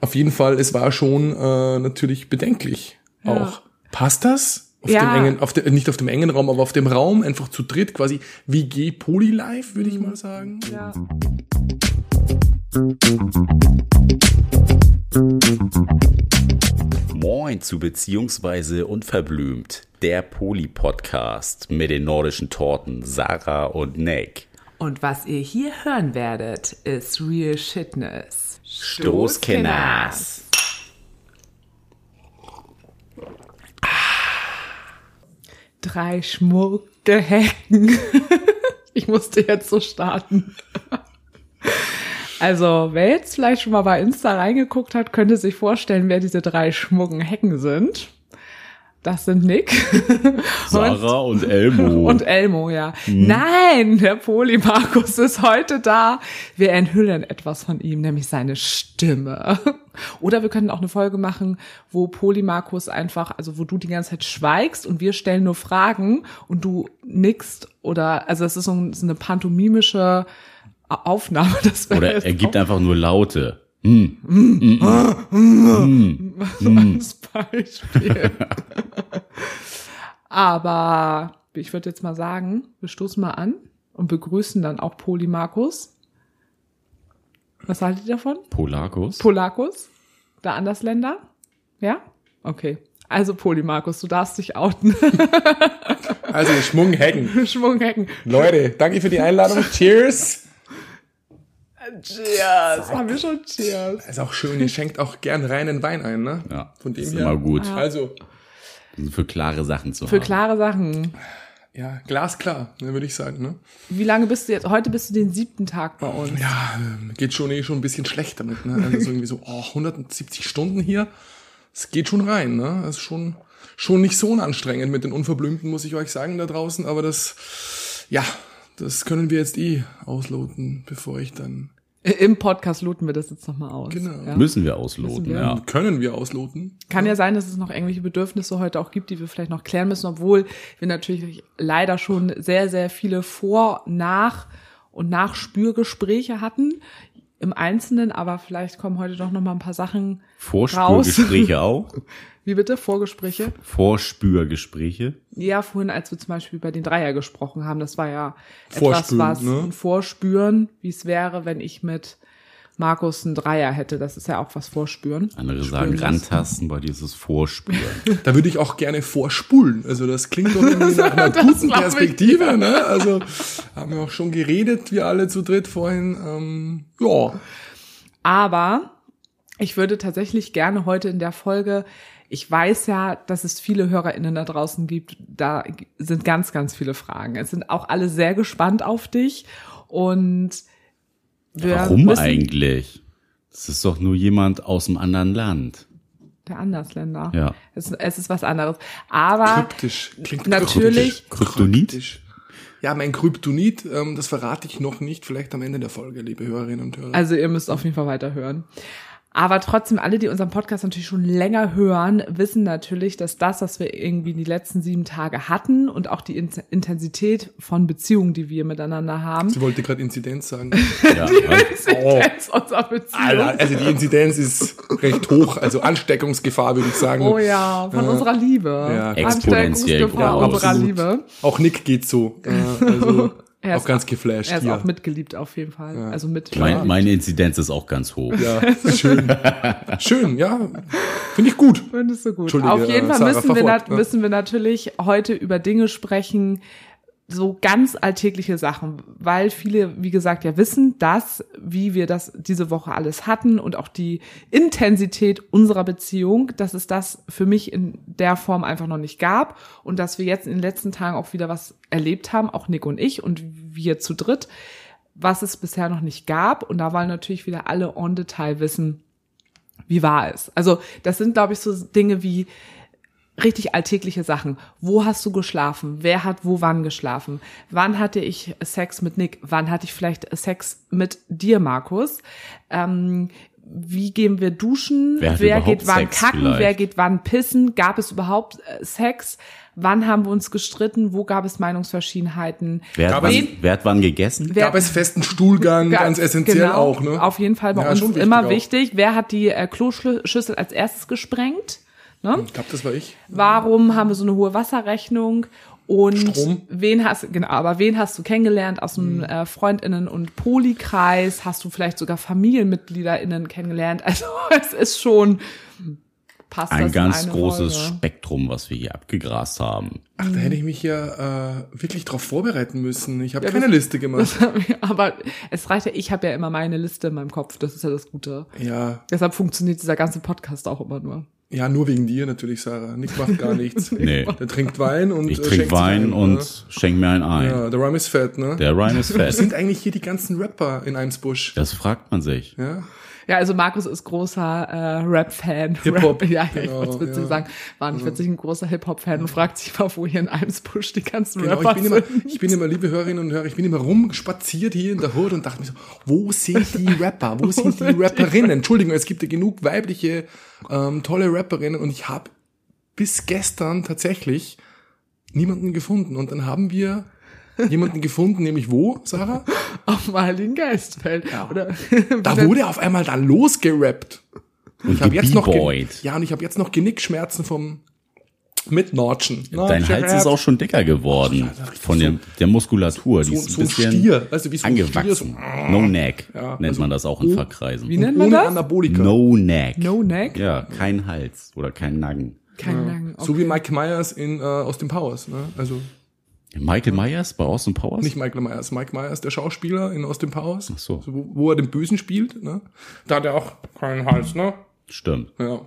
auf jeden Fall, es war schon äh, natürlich bedenklich Ja. auch. Passt das? Auf Ja. dem engen, auf der, nicht auf dem engen Raum, aber auf dem Raum, einfach zu dritt, quasi WG Polylife, würde ich mal sagen. Ja. Moin zu Beziehungsweise Unverblümt, der Poli-Podcast mit den nordischen Torten Sarah und Nick. Und was ihr hier hören werdet, ist Real Shitness. Stoßkenners. Drei schmucke Hecken. ich musste jetzt so starten. Also, wer jetzt vielleicht schon mal bei Insta reingeguckt hat, könnte sich vorstellen, wer diese drei schmucken Hecken sind. Das sind Nick. Sarah und Elmo. Und Elmo, ja. Nein, der Poli Markus ist heute da. Wir enthüllen etwas von ihm, nämlich seine Stimme. Oder wir können auch eine Folge machen, wo Poli Markus einfach, also wo du die ganze Zeit schweigst und wir stellen nur Fragen und du nickst oder, also es ist so ein- so eine pantomimische Aufnahme. Das Oder er gibt einfach nur Laute. Als Beispiel. Aber ich würde jetzt mal sagen, wir stoßen mal an und begrüßen dann auch Poli Markus. Was haltet ihr davon? Polakus. Polakus? Der Andersländer? Ja? Okay. Also Poli Markus, du darfst dich outen. Also Schmunghecken. Schwunghecken. Leute, danke für die Einladung. Cheers. Cheers. Haben wir schon Cheers. Ist auch schön, ihr schenkt auch gern reinen Wein ein, ne? ja, Von dem ist her. immer gut. Also, Für klare Sachen zu Für haben. klare Sachen. ja, glasklar, ne, würde ich sagen, ne? Wie lange bist du jetzt? Heute bist du den siebten Tag bei uns. Ja, geht schon eh schon ein bisschen schlecht damit, ne? Also so irgendwie so, oh, 170 Stunden hier. Es geht schon rein, ne? Das ist schon, schon nicht so unanstrengend mit den Unverblümten, muss ich euch sagen, da draußen. Aber das, ja, das können wir jetzt eh ausloten, bevor ich dann, Im Podcast loten wir das jetzt nochmal aus. Genau. Ja. Müssen wir ausloten, Müssen wir. ja. können wir ausloten. Kann ja sein, dass es noch irgendwelche Bedürfnisse heute auch gibt, die wir vielleicht noch klären müssen, obwohl wir natürlich leider schon sehr, sehr viele Vor-, Nach- und Nachspürgespräche hatten im Einzelnen, aber vielleicht kommen heute doch noch mal ein paar Sachen raus. Vorspürgespräche auch. Wie bitte? Vorgespräche? Vorspürgespräche. Ja, vorhin, als wir zum Beispiel über den Dreier gesprochen haben, das war ja etwas, Vorspüren, was ne? ein Vorspüren, wie es wäre, wenn ich mit Markus einen Dreier hätte. Das ist ja auch was Vorspüren. Andere sagen Spüren rantasten, bei dir ist es Vorspüren. Da würde ich auch gerne vorspulen. Also das klingt doch irgendwie nach einer guten. Perspektive, ne? Also haben wir auch schon geredet, wir alle zu dritt vorhin. Ähm, ja, Aber ich würde tatsächlich gerne heute in der Folge, ich weiß ja, dass es viele HörerInnen da draußen gibt, da sind ganz, ganz viele Fragen. Es sind auch alle sehr gespannt auf dich und wir Warum müssen- eigentlich? Das ist doch nur jemand aus einem anderen Land. Der Andersländer. Ja. Es, es ist was anderes. Aber kryptisch. Klingt Natürlich. Kryptonit? Kryptisch. Ja, mein Kryptonit, ähm, das verrate ich noch nicht, vielleicht am Ende der Folge, liebe Hörerinnen und Hörer. Also ihr müsst auf jeden Fall weiterhören. Aber trotzdem, alle, die unseren Podcast natürlich schon länger hören, wissen natürlich, dass das, was wir irgendwie die letzten sieben Tage hatten und auch die In- Intensität von Beziehungen, die wir miteinander haben, Sie wollte gerade Inzidenz sagen. Ja, halt. Intensität unserer Beziehung. Alter, also die Inzidenz ist recht hoch, also Ansteckungsgefahr würde ich sagen. Oh ja, von unserer Liebe. Ja. Exponentiell Ansteckungsgefahr unserer. Liebe. Auch Nick geht so. Äh, also Er ist auch ganz geflasht Er ist hier. auch mitgeliebt auf jeden Fall. Also mit. Mein, meine Inzidenz ist auch ganz hoch. ja, schön. schön, ja. Finde ich gut. Findest du gut. Auf jeden äh, Fall Sarah, müssen wir, ja. müssen wir natürlich heute über Dinge sprechen, so ganz alltägliche Sachen, weil viele, wie gesagt, ja wissen, dass, wie wir das diese Woche alles hatten und auch die Intensität unserer Beziehung, dass es das für mich in der Form einfach noch nicht gab und dass wir jetzt in den letzten Tagen auch wieder was erlebt haben, auch Nick und ich und wir zu dritt, was es bisher noch nicht gab. Und da wollen natürlich wieder alle on Detail wissen, wie war es? Also das sind, glaube ich, so Dinge wie richtig alltägliche Sachen. Wo hast du geschlafen? Wer hat wo wann geschlafen? Wann hatte ich Sex mit Nick? Wann hatte ich vielleicht Sex mit dir, Markus? Ähm, wie gehen wir duschen? Wer wer geht wann Sex kacken? vielleicht? Wer geht wann pissen? Gab es überhaupt äh, Sex? Wann haben wir uns gestritten? Wo gab es Meinungsverschiedenheiten? Wer hat, Aber wann, wer hat wann gegessen? Wer- Gab es festen Stuhlgang, ganz essentiell genau, auch, ne? Auf jeden Fall bei Ja, uns schon wichtig immer auch. wichtig. Wer hat die äh, Kloschüssel als erstes gesprengt? Ne? Ich glaube, das war ich. Warum haben wir so eine hohe Wasserrechnung? Und Strom. wen hast genau, aber wen hast du kennengelernt aus Mhm. dem äh, Freundinnen und Polikreis? Hast du vielleicht sogar FamilienmitgliederInnen kennengelernt? Also es ist schon passt das Ein in ganz eine großes Folge. Spektrum, was wir hier abgegrast haben. Ach, da hätte ich mich ja äh, wirklich drauf vorbereiten müssen. Ich habe keine Liste gemacht. aber es reicht ja, ich habe ja immer meine Liste in meinem Kopf, das ist ja das Gute. Ja, Deshalb funktioniert dieser ganze Podcast auch immer nur. Ja, nur wegen dir natürlich, Sarah. Nick macht gar nichts. Nee. Der trinkt Wein und Ich äh, trinke Wein ein, und ne? schenk mir einen ein. Ja, der Rhyme ist fett, ne? Der Ryan ist Wo fest. sind eigentlich hier die ganzen Rapper in Eimsbusch? Das fragt man sich. Ja, Ja, also Markus ist großer äh, Rap-Fan. Hip-Hop. Rap, ja, ja, ich Genau, wollte es witzig ja. sagen. War nicht witzig, ein großer Hip-Hop-Fan und fragt sich mal, wo hier in Eimsbusch die ganzen genau. Ich Rapper bin, immer, sind. ich bin immer, liebe Hörerinnen und Hörer, ich bin immer rumspaziert hier in der Hut und dachte mir so, wo sind die Rapper? Wo sind die Rapperinnen? Entschuldigung, es gibt ja genug weibliche, ähm, tolle Rapperinnen und ich habe bis gestern tatsächlich niemanden gefunden. Und dann haben wir jemanden gefunden, nämlich wo, Sarah? Auf dem Heiligen Geistfeld. Oder, Da wurde auf einmal dann losgerappt. Und Ich habe jetzt noch ja und ich habe jetzt noch Genickschmerzen vom Mitnotchen. Dein Hals ist auch schon dicker geworden richtig von der, der Muskulatur. Die so, ist ein so ein bisschen Stier, weißt du, wie so angewachsen. so, No neck Ja, nennt also man das auch in Fachkreisen. Wie nennt man ohne das? Anabolika. No neck. No neck? Ja, kein Hals oder kein Nacken. Kein Nacken. So wie Mike Myers in äh, aus dem Powers, ne? Also Michael Myers bei Austin Powers? nicht Michael Myers, Mike Myers, der Schauspieler in Austin Powers, Ach so. wo, wo er den Bösen spielt, ne? Da hat er auch keinen Hals, ne? Stimmt. Ja.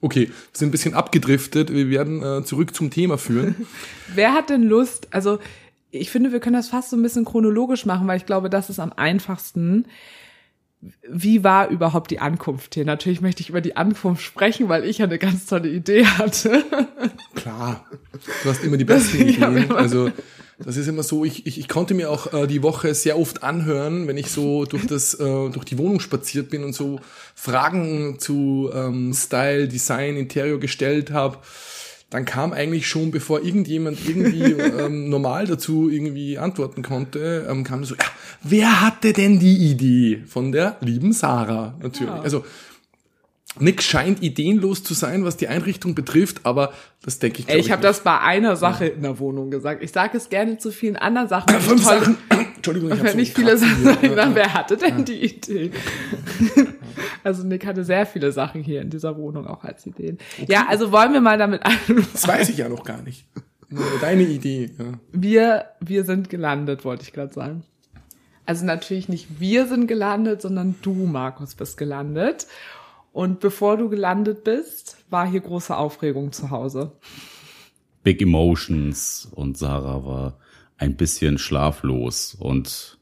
Okay, wir sind ein bisschen abgedriftet. Wir werden äh, zurück zum Thema führen. Wer hat denn Lust? Also, ich finde, wir können das fast so ein bisschen chronologisch machen, weil ich glaube, das ist am einfachsten. Wie war überhaupt die Ankunft hier? Natürlich möchte ich über die Ankunft sprechen, weil ich ja eine ganz tolle Idee hatte. Klar, du hast immer die besten Ideen. Also das ist immer so. Ich, ich, ich konnte mir auch äh, die Woche sehr oft anhören, wenn ich so durch das äh, durch die Wohnung spaziert bin und so Fragen zu ähm, Style, Design, Interior gestellt habe. Dann kam eigentlich schon, bevor irgendjemand irgendwie ähm, normal dazu irgendwie antworten konnte, ähm, kam so, ja, wer hatte denn die Idee von der lieben Sarah? Natürlich. Ja. Also Nick scheint ideenlos zu sein, was die Einrichtung betrifft, aber das denke ich. Ey, glaub ich habe das bei einer Sache in der Wohnung gesagt. Ich sage es gerne zu vielen anderen Sachen. ich Fünf Sachen. Entschuldigung, ich Wenn habe nicht viele Sachen sagen, wer hatte denn die Idee? Also Nick hatte sehr viele Sachen hier in dieser Wohnung auch als Ideen. Ja, also wollen wir mal damit anfangen. Das weiß ich ja noch gar nicht. Nur Deine Idee. Ja. Wir, wir sind gelandet, wollte ich gerade sagen. Also natürlich nicht wir sind gelandet, sondern du, Markus, bist gelandet. Und bevor du gelandet bist, war hier große Aufregung zu Hause. Big Emotions und Sarah war ein bisschen schlaflos und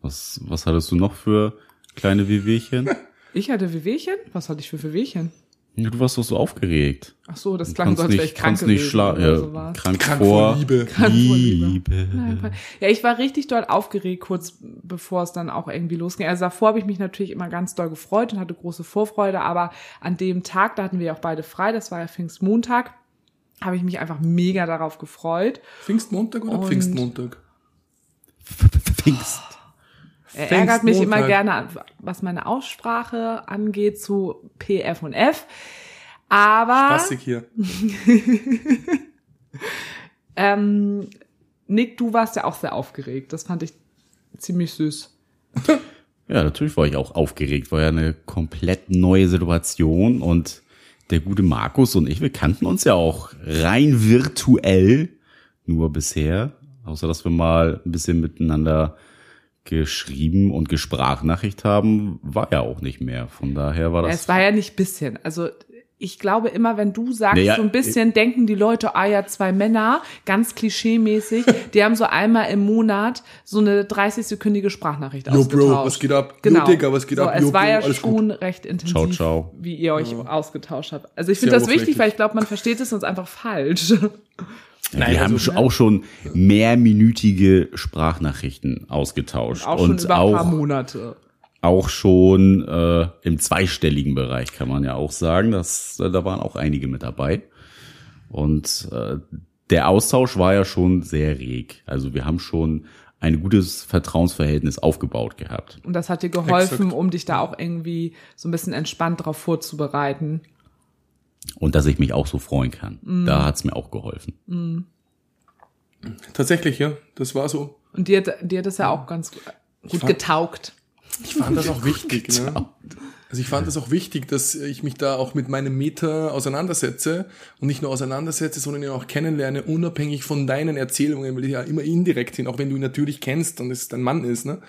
was, was hattest du noch für kleine Wehwehchen? Ich hatte Wehwehchen? Was hatte ich für Wehwehchen? Ja, Du warst doch so aufgeregt. Ach so, das klang so, als wäre ich krank kannst nicht gewesen schla oder ja, sowas. krank, Krank vor, vor Liebe. Krank vor Liebe. Liebe. Ja, ich war richtig doll aufgeregt, kurz bevor es dann auch irgendwie losging. Also davor habe ich mich natürlich immer ganz doll gefreut und hatte große Vorfreude, aber an dem Tag, da hatten wir auch beide frei, das war ja Pfingstmontag, habe ich mich einfach mega darauf gefreut. Pfingstmontag oder Und- Pfingstmontag? Pfingst. Er ärgert mich immer gerne, was meine Aussprache angeht zu P, F und F. Aber Spaßig hier. ähm, Nick, du warst ja auch sehr aufgeregt. Das fand ich ziemlich süß. Ja, natürlich war ich auch aufgeregt. War ja eine komplett neue Situation und der gute Markus und ich, wir kannten uns ja auch rein virtuell nur bisher. Außer, dass wir mal ein bisschen miteinander geschrieben und gesprachnachricht haben, war ja auch nicht mehr. Von daher war Ja, das. es war ja nicht bisschen. Also ich glaube immer, wenn du sagst, Naja, so ein bisschen denken die Leute, ah ja, zwei Männer, ganz klischee-mäßig, die haben so einmal im Monat so eine 30-sekündige Sprachnachricht Yo, Bro, ausgetauscht. was geht ab? Genau. Yo, Digga, was geht so, ab? Es Yo, war Bro, ja alles gut. schon recht intensiv, Ciao, ciao. wie ihr euch ausgetauscht habt. Also ich finde das wichtig, weil ich glaube, man versteht es sonst einfach falsch. Ja, wir haben also, schon- auch schon mehrminütige Sprachnachrichten ausgetauscht. Auch schon und über ein paar auch Monate. Auch schon äh, im zweistelligen Bereich, kann man ja auch sagen. Das, äh, da waren auch einige mit dabei. Und äh, der Austausch war ja schon sehr reg. Also wir haben schon ein gutes Vertrauensverhältnis aufgebaut gehabt. Und das hat dir geholfen, Exakt. um dich da auch irgendwie so ein bisschen entspannt drauf vorzubereiten. Und dass ich mich auch so freuen kann. Da hat's mir auch geholfen. Tatsächlich, ja. Das war so. Und dir, dir hat das ja auch ganz gut getaugt. Ich fand das auch wichtig, ne? Also ich fand das auch wichtig, dass ich mich da auch mit meinem Meta auseinandersetze und nicht nur auseinandersetze, sondern ihn auch kennenlerne, unabhängig von deinen Erzählungen, weil die ja immer indirekt sind, auch wenn du ihn natürlich kennst und es dein Mann ist, ne?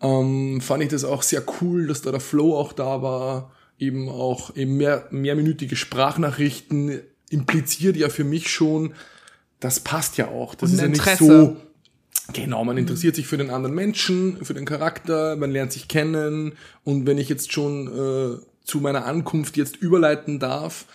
Ähm, fand ich das auch sehr cool, dass da der Flow auch da war, eben auch eben mehr, mehrminütige Sprachnachrichten impliziert ja für mich schon, das passt ja auch. Das Und ist ja nicht Interesse. so, Genau, man interessiert sich für den anderen Menschen, für den Charakter, man lernt sich kennen und wenn ich jetzt schon äh, zu meiner Ankunft jetzt überleiten darf,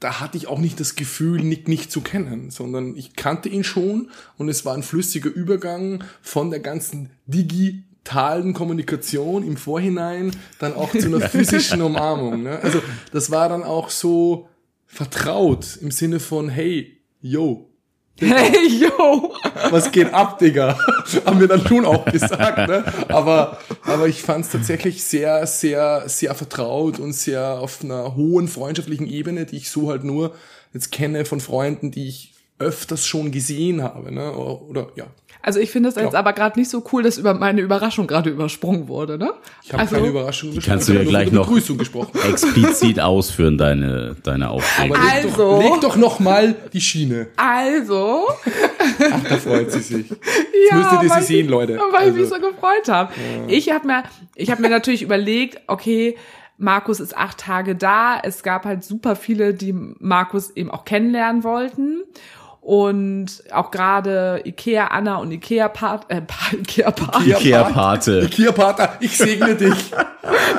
da hatte ich auch nicht das Gefühl, Nick nicht zu kennen, sondern ich kannte ihn schon und es war ein flüssiger Übergang von der ganzen digitalen Kommunikation im Vorhinein dann auch zu einer physischen Umarmung. Ne? Also das war dann auch so vertraut im Sinne von, hey, yo, Hey, yo! was geht ab, Digga? Haben wir dann schon auch gesagt, ne? Aber, aber ich fand es tatsächlich sehr, sehr, sehr vertraut und sehr auf einer hohen freundschaftlichen Ebene, die ich so halt nur jetzt kenne von Freunden, die ich öfters schon gesehen habe, ne? Oder, ja. Also ich finde es jetzt Ja. aber gerade nicht so cool, dass über meine Überraschung gerade übersprungen wurde, ne? Ich habe also, keine Überraschung gesprochen. kannst du ich ja gleich noch-. Explizit ausführen, deine, deine Aufregung. Aber leg, Also. doch, leg doch noch mal die Schiene. Also, Ach, da freut sie sich. Jetzt ja, müsstet ihr weil sie sehen, Leute. Weil ich mich Also, so gefreut habe. Ich habe mir, ich habe mir natürlich überlegt, okay, Markus ist acht Tage da. Es gab halt super viele, die Markus eben auch kennenlernen wollten. Und auch gerade Ikea Anna und Ikea Part, äh, Ikea Party, Ikea- Ikea-Pate. Ikea-Pater, ich segne dich.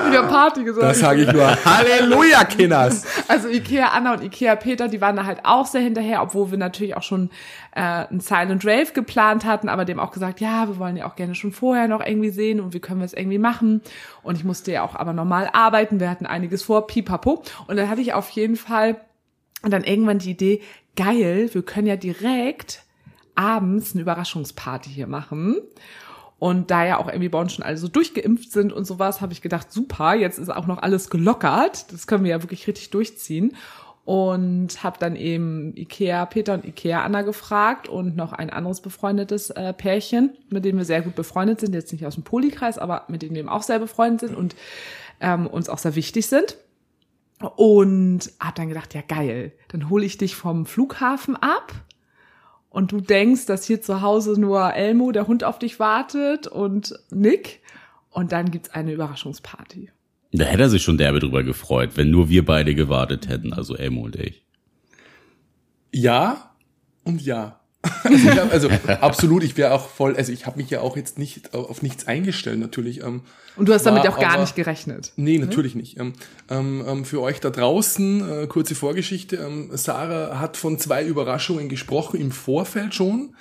Ikea Party gesagt. Das sage ich nur. Halleluja, Kinders. Also Ikea Anna und Ikea Peter, die waren da halt auch sehr hinterher, obwohl wir natürlich auch schon äh, ein Silent Rave geplant hatten, aber dem auch gesagt, ja, wir wollen ja auch gerne schon vorher noch irgendwie sehen und wie können wir es irgendwie machen. Und ich musste ja auch aber normal arbeiten, wir hatten einiges vor, pipapo. Und dann hatte ich auf jeden Fall dann irgendwann die Idee, geil, wir können ja direkt abends eine Überraschungsparty hier machen. Und da ja auch bei uns schon alle so durchgeimpft sind und sowas, habe ich gedacht, super, jetzt ist auch noch alles gelockert. Das können wir ja wirklich richtig durchziehen. Und habe dann eben Ikea Peter und Ikea Anna gefragt und noch ein anderes befreundetes äh, Pärchen, mit dem wir sehr gut befreundet sind, jetzt nicht aus dem Polikreis, aber mit denen wir eben auch sehr befreundet sind und ähm, uns auch sehr wichtig sind. Und habe dann gedacht, ja geil, dann hole ich dich vom Flughafen ab und du denkst, dass hier zu Hause nur Elmo, der Hund, auf dich wartet und Nick. Und dann gibt's eine Überraschungsparty. Da hätte er sich schon derbe drüber gefreut, wenn nur wir beide gewartet hätten, also Elmo und ich. Ja und ja. Also, hab, also absolut, ich wäre auch voll, also ich habe mich ja auch jetzt nicht auf, nichts eingestellt natürlich. Ähm, Und du hast damit war auch gar aber- nicht gerechnet. Nee, natürlich nicht. Ähm, ähm, ähm, für euch da draußen, äh, kurze Vorgeschichte, ähm, Sarah hat von zwei Überraschungen gesprochen im Vorfeld schon,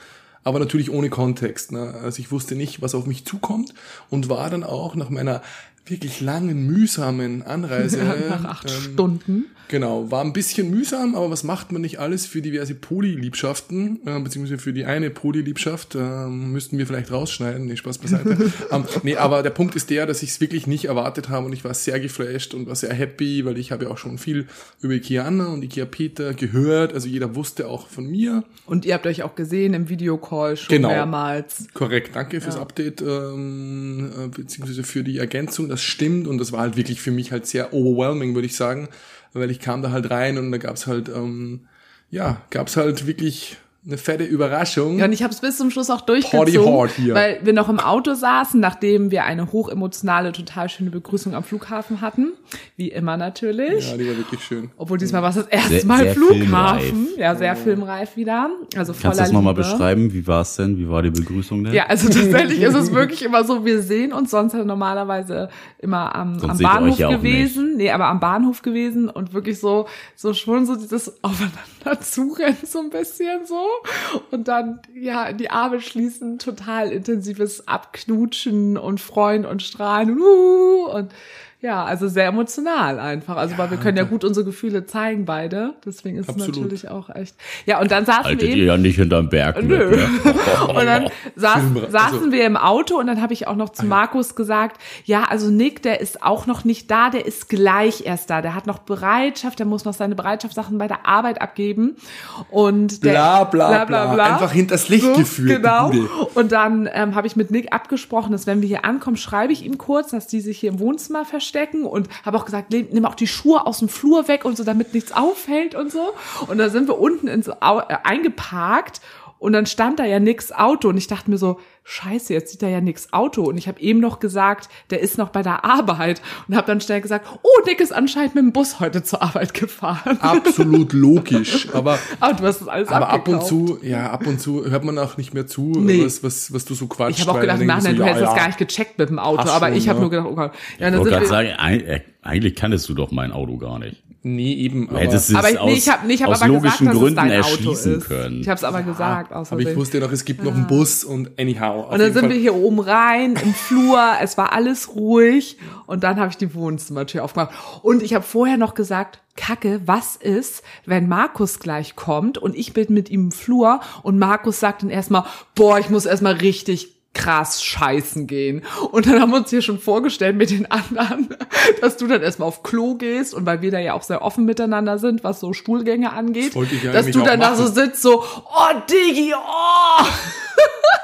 aber natürlich ohne Kontext. Ne? Also ich wusste nicht, was auf mich zukommt und war dann auch nach meiner wirklich langen, mühsamen Anreise. Nach acht ähm, Stunden. Genau, war ein bisschen mühsam, aber was macht man nicht alles für diverse Polyliebschaften, äh, beziehungsweise für die eine Polyliebschaft, äh, müssten wir vielleicht rausschneiden, nee, Spaß beiseite. ähm, nee, aber der Punkt ist der, dass ich es wirklich nicht erwartet habe und ich war sehr geflasht und war sehr happy, weil ich habe ja auch schon viel über Ikea Anna und Ikea Peter gehört, also jeder wusste auch von mir. Und ihr habt euch auch gesehen im Videocall schon Genau. mehrmals. Korrekt, danke fürs Update, ähm, äh, beziehungsweise für die Ergänzung, das stimmt und das war halt wirklich für mich halt sehr overwhelming, würde ich sagen, weil ich kam da halt rein und da gab's halt, ähm, ja, gab's halt wirklich eine fette Überraschung. Ja, und ich habe es bis zum Schluss auch durchgezogen, hier. weil wir noch im Auto saßen, nachdem wir eine hochemotionale, total schöne Begrüßung am Flughafen hatten. Wie immer natürlich. Ja, die war wirklich schön. Obwohl diesmal war es das erste Sehr- Mal sehr Flughafen. filmreif. Ja, sehr filmreif wieder. Also voller Kannst du das nochmal beschreiben? Wie war es denn? Wie war die Begrüßung denn? Ja, also tatsächlich ist es wirklich immer so, wir sehen uns sonst halt normalerweise immer am, am Bahnhof ja gewesen. Nee, aber am Bahnhof gewesen und wirklich so, so schon so dieses aufeinander zurennen so ein bisschen so. und dann ja die Arme schließen, total intensives Abknutschen und freuen und strahlen uh, und ja, also sehr emotional einfach. Also, weil wir können ja gut unsere Gefühle zeigen, beide. Deswegen ist Absolut. es natürlich auch echt. Ja, und dann saßen Haltet wir ihr eben. ja nicht hinterm Berg mit, Nö. ne? Und dann saß, Filmre- saßen also- wir im Auto und dann habe ich auch noch zu Markus gesagt, ja, also Nick, der ist auch noch nicht da, der ist gleich erst da. Der hat noch Bereitschaft, der muss noch seine Bereitschaftssachen bei der Arbeit abgeben. Und der, Bla, bla, bla. Einfach hinters Licht geführt, die Genau. Und dann ähm, habe ich mit Nick abgesprochen, dass wenn wir hier ankommen, schreibe ich ihm kurz, dass die sich hier im Wohnzimmer verstecken und habe auch gesagt, "Le- nimm auch die Schuhe aus dem Flur weg und so, damit nichts auffällt und so. Und da sind wir unten ins Au äh, eingeparkt und dann stand da ja nix Auto und ich dachte mir so, scheiße, jetzt sieht da ja nix Auto und ich habe eben noch gesagt, der ist noch bei der Arbeit und habe dann schnell gesagt, oh, Nick ist anscheinend mit dem Bus heute zur Arbeit gefahren. Absolut logisch. Aber, Aber du hast das alles aber ab und abgekauft. zu, ja, ab und zu hört man auch nicht mehr zu, Nee. was, was, was du so quatschst. Ich habe auch gedacht, im denken Nachhinein, so, du ja, hättest das ja. gar nicht gecheckt mit dem Auto, aber schon, ich habe ja. nur gedacht, oh Gott. Ja, dann Ich wollte sind gerade wir, sagen, eig- eigentlich kanntest du doch mein Auto gar nicht. Nee, eben. Aber, hättest es aber ich, aus, nee, ich habe nee, ich hab aus aber logischen gesagt, Gründen dass es dein Auto erschließen ist. können. Ich habe es aber gesagt, außer aber ich wusste noch, es gibt noch einen Bus und anyhow. Und dann sind Fall. wir hier oben rein im Flur, es war alles ruhig und dann habe ich die Wohnzimmertür aufgemacht. Und ich habe vorher noch gesagt, Kacke, was ist, wenn Markus gleich kommt und ich bin mit ihm im Flur und Markus sagt dann erstmal, boah, ich muss erstmal richtig krass scheißen gehen. Und dann haben wir uns hier schon vorgestellt mit den anderen, dass du dann erstmal auf Klo gehst und weil wir da ja auch sehr offen miteinander sind, was so Stuhlgänge angeht, Das dass du dann da so sitzt, so, oh Diggi, oh!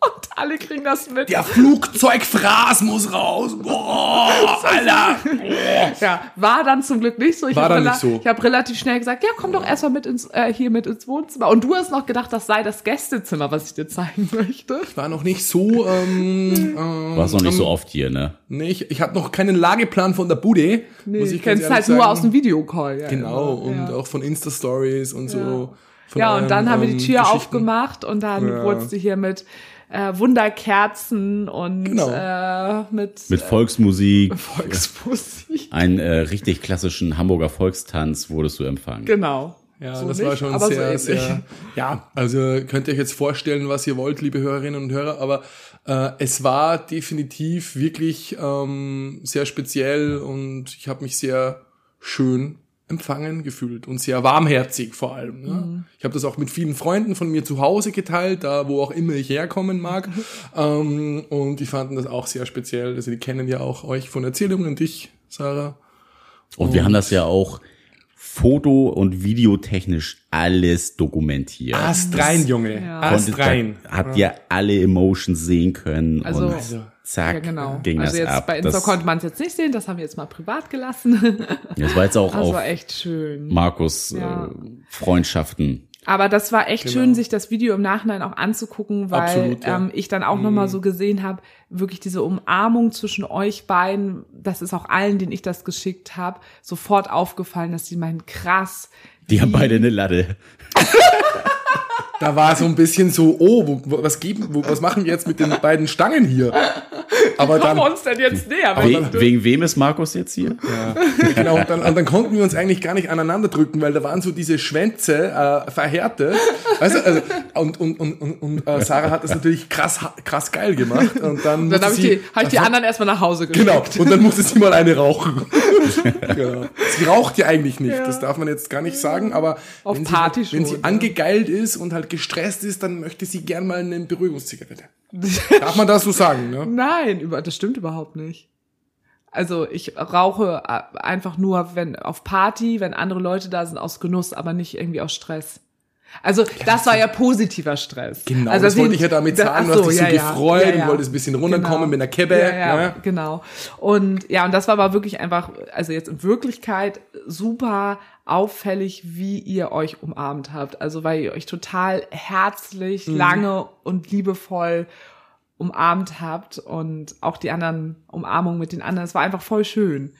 Und alle kriegen das mit. Der Flugzeugfraß muss raus. Boah, Alter. Ja, war dann zum Glück nicht so. Ich War habe dann nicht so. Ich habe relativ schnell gesagt, ja, komm doch erstmal mit ins äh, hier mit ins Wohnzimmer. Und du hast noch gedacht, das sei das Gästezimmer, was ich dir zeigen möchte. War noch nicht so, ähm, ähm, warst noch nicht so oft hier, ne? nee, ich, ich hatte noch keinen Lageplan von der Bude. Nee, muss ich ich ganz kenn's ehrlich halt nur sagen. aus dem Videocall. Ja, Genau, immer. und ja. auch von Insta-Stories und so. Von Ja, und dann haben wir die ähm, Tür aufgemacht und dann Ja. wurdest du hier mit äh, Wunderkerzen und Genau. äh, mit, Mit Volksmusik, Volksmusik. einen äh, richtig klassischen Hamburger Volkstanz wurdest du empfangen. Genau. Ja, So das nicht, war schon so sehr, ähnlich. sehr. Ja, also könnt ihr euch jetzt vorstellen, was ihr wollt, liebe Hörerinnen und Hörer, aber äh, es war definitiv wirklich ähm, sehr speziell und ich habe mich sehr schön empfangen gefühlt und sehr warmherzig vor allem. Ne? Mhm. Ich habe das auch mit vielen Freunden von mir zu Hause geteilt, da wo auch immer ich herkommen mag. ähm, und die fanden das auch sehr speziell. Also die kennen ja auch euch von Erzählungen und dich, Sarah. Und wir haben das ja auch foto- und videotechnisch alles dokumentiert. Ast rein, Junge. Ja. Ast Konntet- rein. da Habt ihr alle Emotions sehen können Also- und Also, zack, Ja, genau. ging also das jetzt ab. bei Insta das, konnte man es jetzt nicht sehen, das haben wir jetzt mal privat gelassen. das war jetzt auch Das auf war echt schön. Markus Ja. äh, Freundschaften. Aber das war echt Genau. schön, sich das Video im Nachhinein auch anzugucken, weil Absolut, ja. ähm, ich dann auch noch mal so gesehen habe, wirklich diese Umarmung zwischen euch beiden, das ist auch allen, denen ich das geschickt habe, sofort aufgefallen, dass die meinen krass. Die haben beide eine Latte. Da war so ein bisschen so, oh, wo, was geben, wo, was machen wir jetzt mit den beiden Stangen hier? Aber Kommen dann, wir uns denn jetzt näher? Aber We dann- wegen wem ist Markus jetzt hier? genau, und dann, und dann konnten wir uns eigentlich gar nicht aneinander drücken, weil da waren so diese Schwänze äh, verhärtet. Weißt du, also, und, und, und, und, und äh, Sarah hat das natürlich krass, krass geil gemacht. Und dann, dann musste habe ich, sie- die, hab ich die anderen erstmal nach Hause geschickt. Genau, und dann musste sie mal eine rauchen. genau. Sie raucht ja eigentlich nicht, das darf man jetzt gar nicht sagen, aber Auf wenn, Party sie, wenn schon, sie ja. angegeilt ist und halt gestresst ist, dann möchte sie gern mal eine Beruhigungszigarette. Darf man das so sagen, ne? Nein, über, das stimmt überhaupt nicht. Also ich rauche äh, einfach nur, wenn auf Party, wenn andere Leute da sind, aus Genuss, aber nicht irgendwie aus Stress. Also das war ja positiver Stress. Genau, also das wollte ich ja damit da- sagen. ach Du hast dich so ja, ja. gefreut Ja, und ja. wolltest ein bisschen runterkommen Genau. mit einer Kebbe. Ja, ja, ne? genau. Und ja, und das war aber wirklich einfach, also jetzt in Wirklichkeit super auffällig, wie ihr euch umarmt habt. Also weil ihr euch total herzlich, Mhm. lange und liebevoll umarmt habt und auch die anderen Umarmungen mit den anderen. Es war einfach voll schön.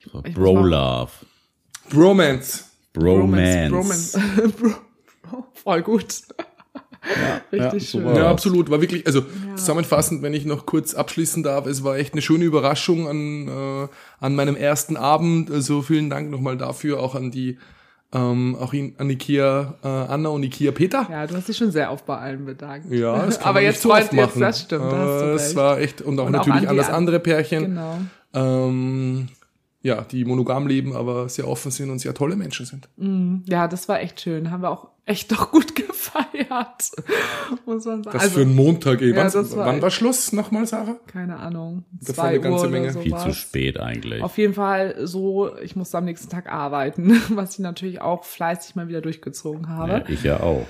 Ich muss Bro Love. Bromance. Bromance. Bromance. Bro, voll gut. Richtig so schön. Ja, Ja. absolut. War wirklich, also zusammenfassend, wenn ich noch kurz abschließen darf, es war echt eine schöne Überraschung an, äh, an meinem ersten Abend. Also vielen Dank nochmal dafür, auch an die Ähm, auch ihn, an Ikea äh, Anna und Ikea Peter. Ja, du hast dich schon sehr oft bei allen bedankt. Ja, das kann aber man jetzt freut jetzt, das stimmt, da hast du Äh, recht. Es war echt, und auch Und auch natürlich an an die das an- andere Pärchen, Genau. ähm, ja, die monogam leben, aber sehr offen sind und sehr tolle Menschen sind. Ja, das war echt schön. Haben wir auch echt doch gut gefeiert. Muss man sagen. Das also, für einen Montag, ey. Ja, Wann, wann war Schluss nochmal, Sarah? keine Ahnung. Das war eine ganze Uhr Menge. Viel zu spät eigentlich. Auf jeden Fall so, ich musste am nächsten Tag arbeiten, was ich natürlich auch fleißig mal wieder durchgezogen habe. Ja, ich ja auch.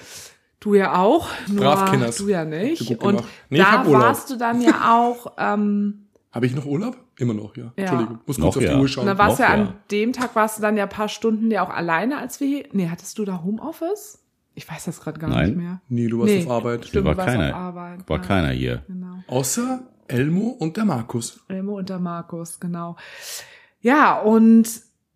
Du ja auch, nur Brav, Kinders. du ja nicht. du Und. Nee, da warst du dann ja auch, ähm, Habe ich noch Urlaub? Immer noch, ja. Entschuldigung, muss kurz auf die ja. Uhr und schauen. dann warst du noch, ja an ja. dem Tag, warst du dann ja ein paar Stunden ja auch alleine, als wir hier, nee, hattest du da Homeoffice? Ich weiß das gerade gar Nein. nicht mehr. Nee, du warst Nee. auf Arbeit. Stimmt, war du warst keiner, auf Arbeit. war ja, keiner hier. Genau. Außer Elmo und der Markus. Elmo und der Markus, genau. Ja, und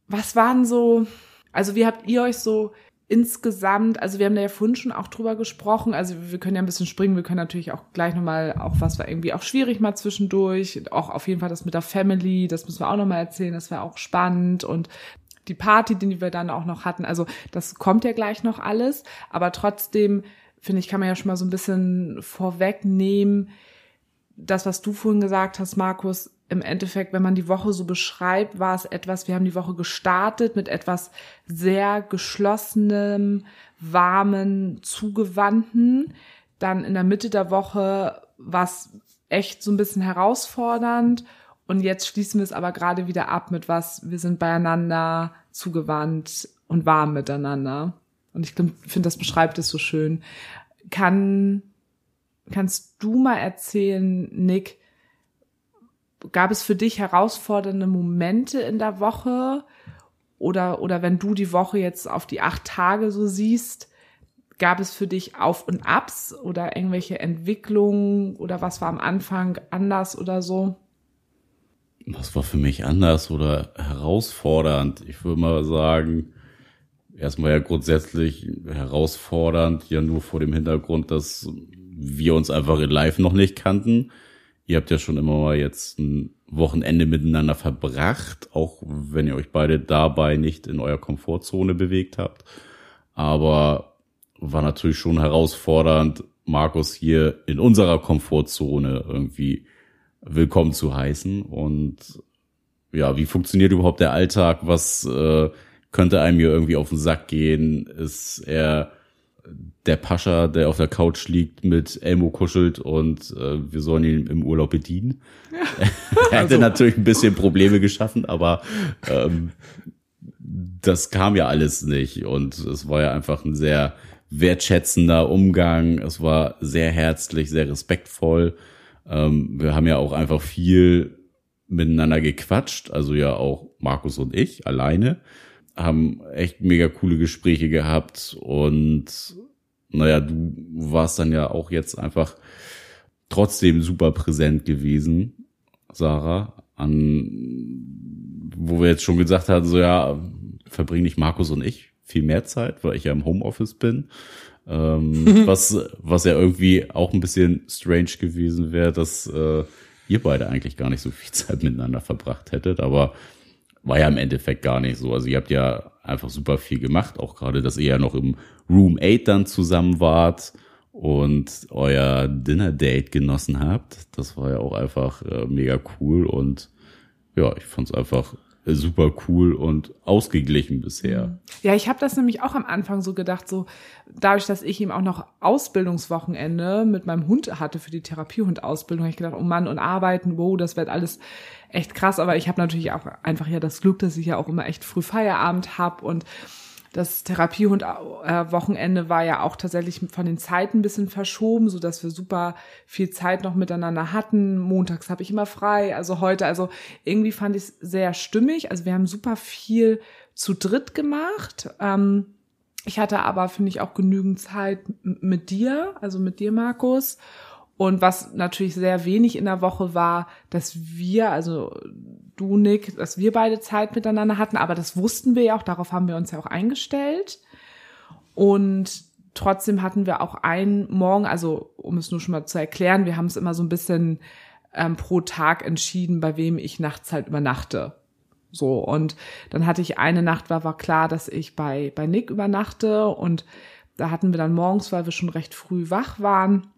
was waren so, also wie habt ihr euch so insgesamt, also wir haben da ja vorhin schon auch drüber gesprochen, also wir können ja ein bisschen springen, wir können natürlich auch gleich nochmal, auch was war irgendwie auch schwierig mal zwischendurch, auch auf jeden Fall das mit der Family, das müssen wir auch nochmal erzählen, das war auch spannend und die Party, die wir dann auch noch hatten, also das kommt ja gleich noch alles, aber trotzdem, finde ich, kann man ja schon mal so ein bisschen vorwegnehmen, das, was du vorhin gesagt hast, Markus, im Endeffekt, wenn man die Woche so beschreibt, war es etwas, wir haben die Woche gestartet mit etwas sehr geschlossenem, warmen, zugewandten. Dann in der Mitte der Woche war es echt so ein bisschen herausfordernd. Und jetzt schließen wir es aber gerade wieder ab mit was, wir sind beieinander, zugewandt und warm miteinander. Und ich finde, das beschreibt es so schön. Kann, kannst du mal erzählen, Nick, gab es für dich herausfordernde Momente in der Woche? Oder, oder wenn du die Woche jetzt auf die acht Tage so siehst, gab es für dich Auf und Abs oder irgendwelche Entwicklungen oder was war am Anfang anders oder so? Was war für mich anders oder herausfordernd? Ich würde mal sagen, erstmal ja grundsätzlich herausfordernd, ja nur vor dem Hintergrund, dass wir uns einfach in Live noch nicht kannten. Ihr habt ja schon immer mal jetzt ein Wochenende miteinander verbracht, auch wenn ihr euch beide dabei nicht in eurer Komfortzone bewegt habt. Aber war natürlich schon herausfordernd, Markus hier in unserer Komfortzone irgendwie willkommen zu heißen. Und ja, wie funktioniert überhaupt der Alltag? Was äh, könnte einem hier irgendwie auf den Sack gehen? Ist er der Pascha, der auf der Couch liegt, mit Elmo kuschelt und äh, wir sollen ihn im Urlaub bedienen? er hätte natürlich ein bisschen Probleme geschaffen, aber ähm, das kam ja alles nicht. Und es war ja einfach ein sehr wertschätzender Umgang. Es war sehr herzlich, sehr respektvoll. Ähm, wir haben ja auch einfach viel miteinander gequatscht, also ja auch Markus und ich alleine, haben echt mega coole Gespräche gehabt und naja, du warst dann ja auch jetzt einfach trotzdem super präsent gewesen, Sarah, an wo wir jetzt schon gesagt hatten, so ja, verbringen nicht Markus und ich viel mehr Zeit, weil ich ja im Homeoffice bin. Ähm, was, was ja irgendwie auch ein bisschen strange gewesen wäre, dass äh, ihr beide eigentlich gar nicht so viel Zeit miteinander verbracht hättet, aber war ja im Endeffekt gar nicht so. Also ihr habt ja einfach super viel gemacht, auch gerade, dass ihr ja noch im Room 8 dann zusammen wart und euer Dinner Date genossen habt. Das war ja auch einfach äh, mega cool und ja, ich fand's einfach äh, super cool und ausgeglichen bisher. Ja, ich habe das nämlich auch am Anfang so gedacht, so dadurch, dass ich eben auch noch Ausbildungswochenende mit meinem Hund hatte für die Therapiehundausbildung, habe ich gedacht, oh Mann, und arbeiten, wow, das wird alles echt krass. Aber ich habe natürlich auch einfach ja das Glück, dass ich ja auch immer echt früh Feierabend hab und das Therapiehund-Wochenende war ja auch tatsächlich von den Zeiten ein bisschen verschoben, so dass wir super viel Zeit noch miteinander hatten. Montags habe ich immer frei, also heute, also irgendwie fand ich es sehr stimmig. Also wir haben super viel zu dritt gemacht. Ähm, ich hatte aber, finde ich, auch genügend Zeit mit dir, also mit dir, Markus. Und was natürlich sehr wenig in der Woche war, dass wir, also du, Nick, dass wir beide Zeit miteinander hatten, aber das wussten wir ja auch, darauf haben wir uns ja auch eingestellt. Und trotzdem hatten wir auch einen Morgen, also um es nur schon mal zu erklären, wir haben es immer so ein bisschen ähm, pro Tag entschieden, bei wem ich nachts halt übernachte. So, und dann hatte ich eine Nacht, war, war klar, dass ich bei, bei Nick übernachte und da hatten wir dann morgens, weil wir schon recht früh wach waren,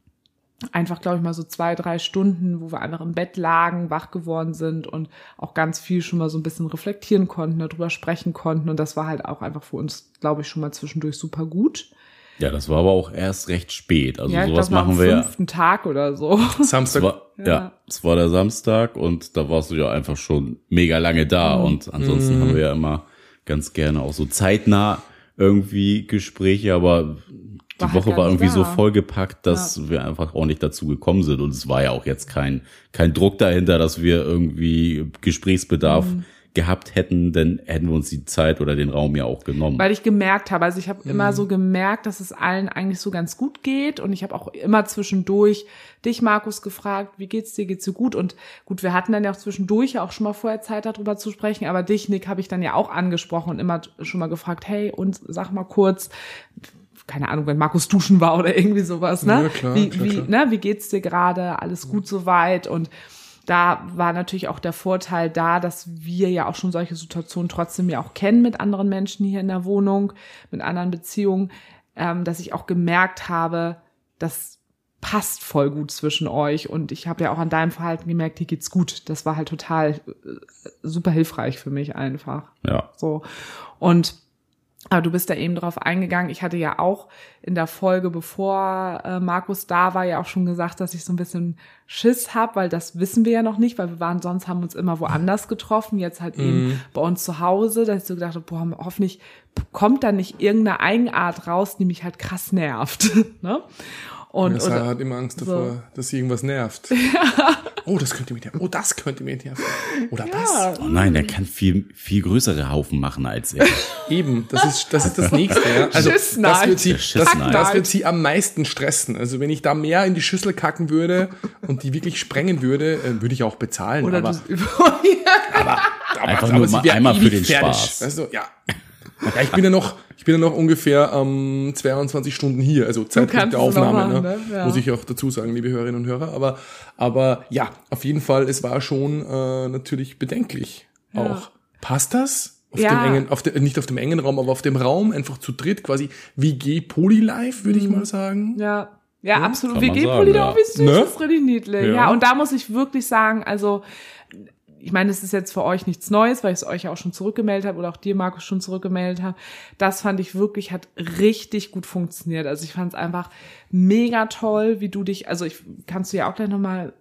einfach, glaube ich, mal so zwei, drei Stunden, wo wir einfach im Bett lagen, wach geworden sind und auch ganz viel schon mal so ein bisschen reflektieren konnten, darüber sprechen konnten. Und das war halt auch einfach für uns, glaube ich, schon mal zwischendurch super gut. Ja, das war aber auch erst recht spät. Also ja, ich sowas glaub, machen am wir ja. fünften Tag oder so. Samstag. Es war, ja. es war der Samstag und da warst du ja einfach schon mega lange da. Mhm. Und ansonsten haben wir ja immer ganz gerne auch so zeitnah irgendwie Gespräche, aber die War halt Woche gar war irgendwie so da. vollgepackt, dass wir einfach auch nicht dazu gekommen sind. Und es war ja auch jetzt kein, kein Druck dahinter, dass wir irgendwie Gesprächsbedarf Mhm. gehabt hätten, denn hätten wir uns die Zeit oder den Raum ja auch genommen. Weil ich gemerkt habe, also ich habe immer so gemerkt, dass es allen eigentlich so ganz gut geht und ich habe auch immer zwischendurch dich, Markus, gefragt, wie geht's dir, geht's dir gut? Und gut, wir hatten dann ja auch zwischendurch ja auch schon mal vorher Zeit darüber zu sprechen, aber dich, Nick, habe ich dann ja auch angesprochen und immer schon mal gefragt, hey, und sag mal kurz, keine Ahnung, wenn Markus duschen war oder irgendwie sowas, ne? Ja, klar, wie, klar, wie, klar. ne, wie geht's dir gerade? Alles gut soweit? Und da war natürlich auch der Vorteil da, dass wir ja auch schon solche Situationen trotzdem ja auch kennen mit anderen Menschen hier in der Wohnung, mit anderen Beziehungen, ähm, dass ich auch gemerkt habe, das passt voll gut zwischen euch und ich habe ja auch an deinem Verhalten gemerkt, dir geht's gut. Das war halt total äh, super hilfreich für mich einfach. ja. So. Und aber du bist da eben drauf eingegangen. Ich hatte ja auch in der Folge, bevor äh, Markus da war, ja auch schon gesagt, dass ich so ein bisschen Schiss hab, weil das wissen wir ja noch nicht, weil wir waren sonst haben uns immer woanders getroffen, jetzt halt eben bei uns zu Hause, dass ich so gedacht habe, boah, hoffentlich kommt da nicht irgendeine Eigenart raus, die mich halt krass nervt. ne? Und, Ja, Sarah und hat immer Angst davor, dass sie irgendwas nervt. Oh, das könnte mir nerven. Oh, das könnte mir nerven. Oder das. Oh nein, der kann viel, viel größere Haufen machen als er. Eben, das ist das, ist das nächste. Ja. Also, das wird, sie, Der das, das wird sie am meisten stressen. Also wenn ich da mehr in die Schüssel kacken würde und die wirklich sprengen würde, äh, würde ich auch bezahlen. oder aber, du, aber, Einfach nur sie mal einmal für den Spaß. Weißt du, ja. Ja, ich bin ja noch, ich bin ja noch ungefähr ähm, 22 Stunden hier, also Zeitpunkt der Aufnahme, machen, ne? ne? Ja. muss ich auch dazu sagen, liebe Hörerinnen und Hörer. Aber, aber ja, auf jeden Fall, es war schon äh, natürlich bedenklich auch. Passt das? Auf Ja. dem engen, auf de, nicht auf dem engen Raum, aber auf dem Raum, einfach zu dritt, quasi WG Polylife, würde Mhm. ich mal sagen. Ja, ja, absolut. Kann man WG-Pulli, sagen, auch ja. wie süß, Ne? das ist richtig niedlich. Ja. Ja. und da muss ich wirklich sagen, also, ich meine, es ist jetzt für euch nichts Neues, weil ich es euch ja auch schon zurückgemeldet habe oder auch dir, Markus, schon zurückgemeldet habe. Das fand ich wirklich, hat richtig gut funktioniert. Also ich fand es einfach mega toll, wie du dich, also ich kannst du ja auch gleich nochmal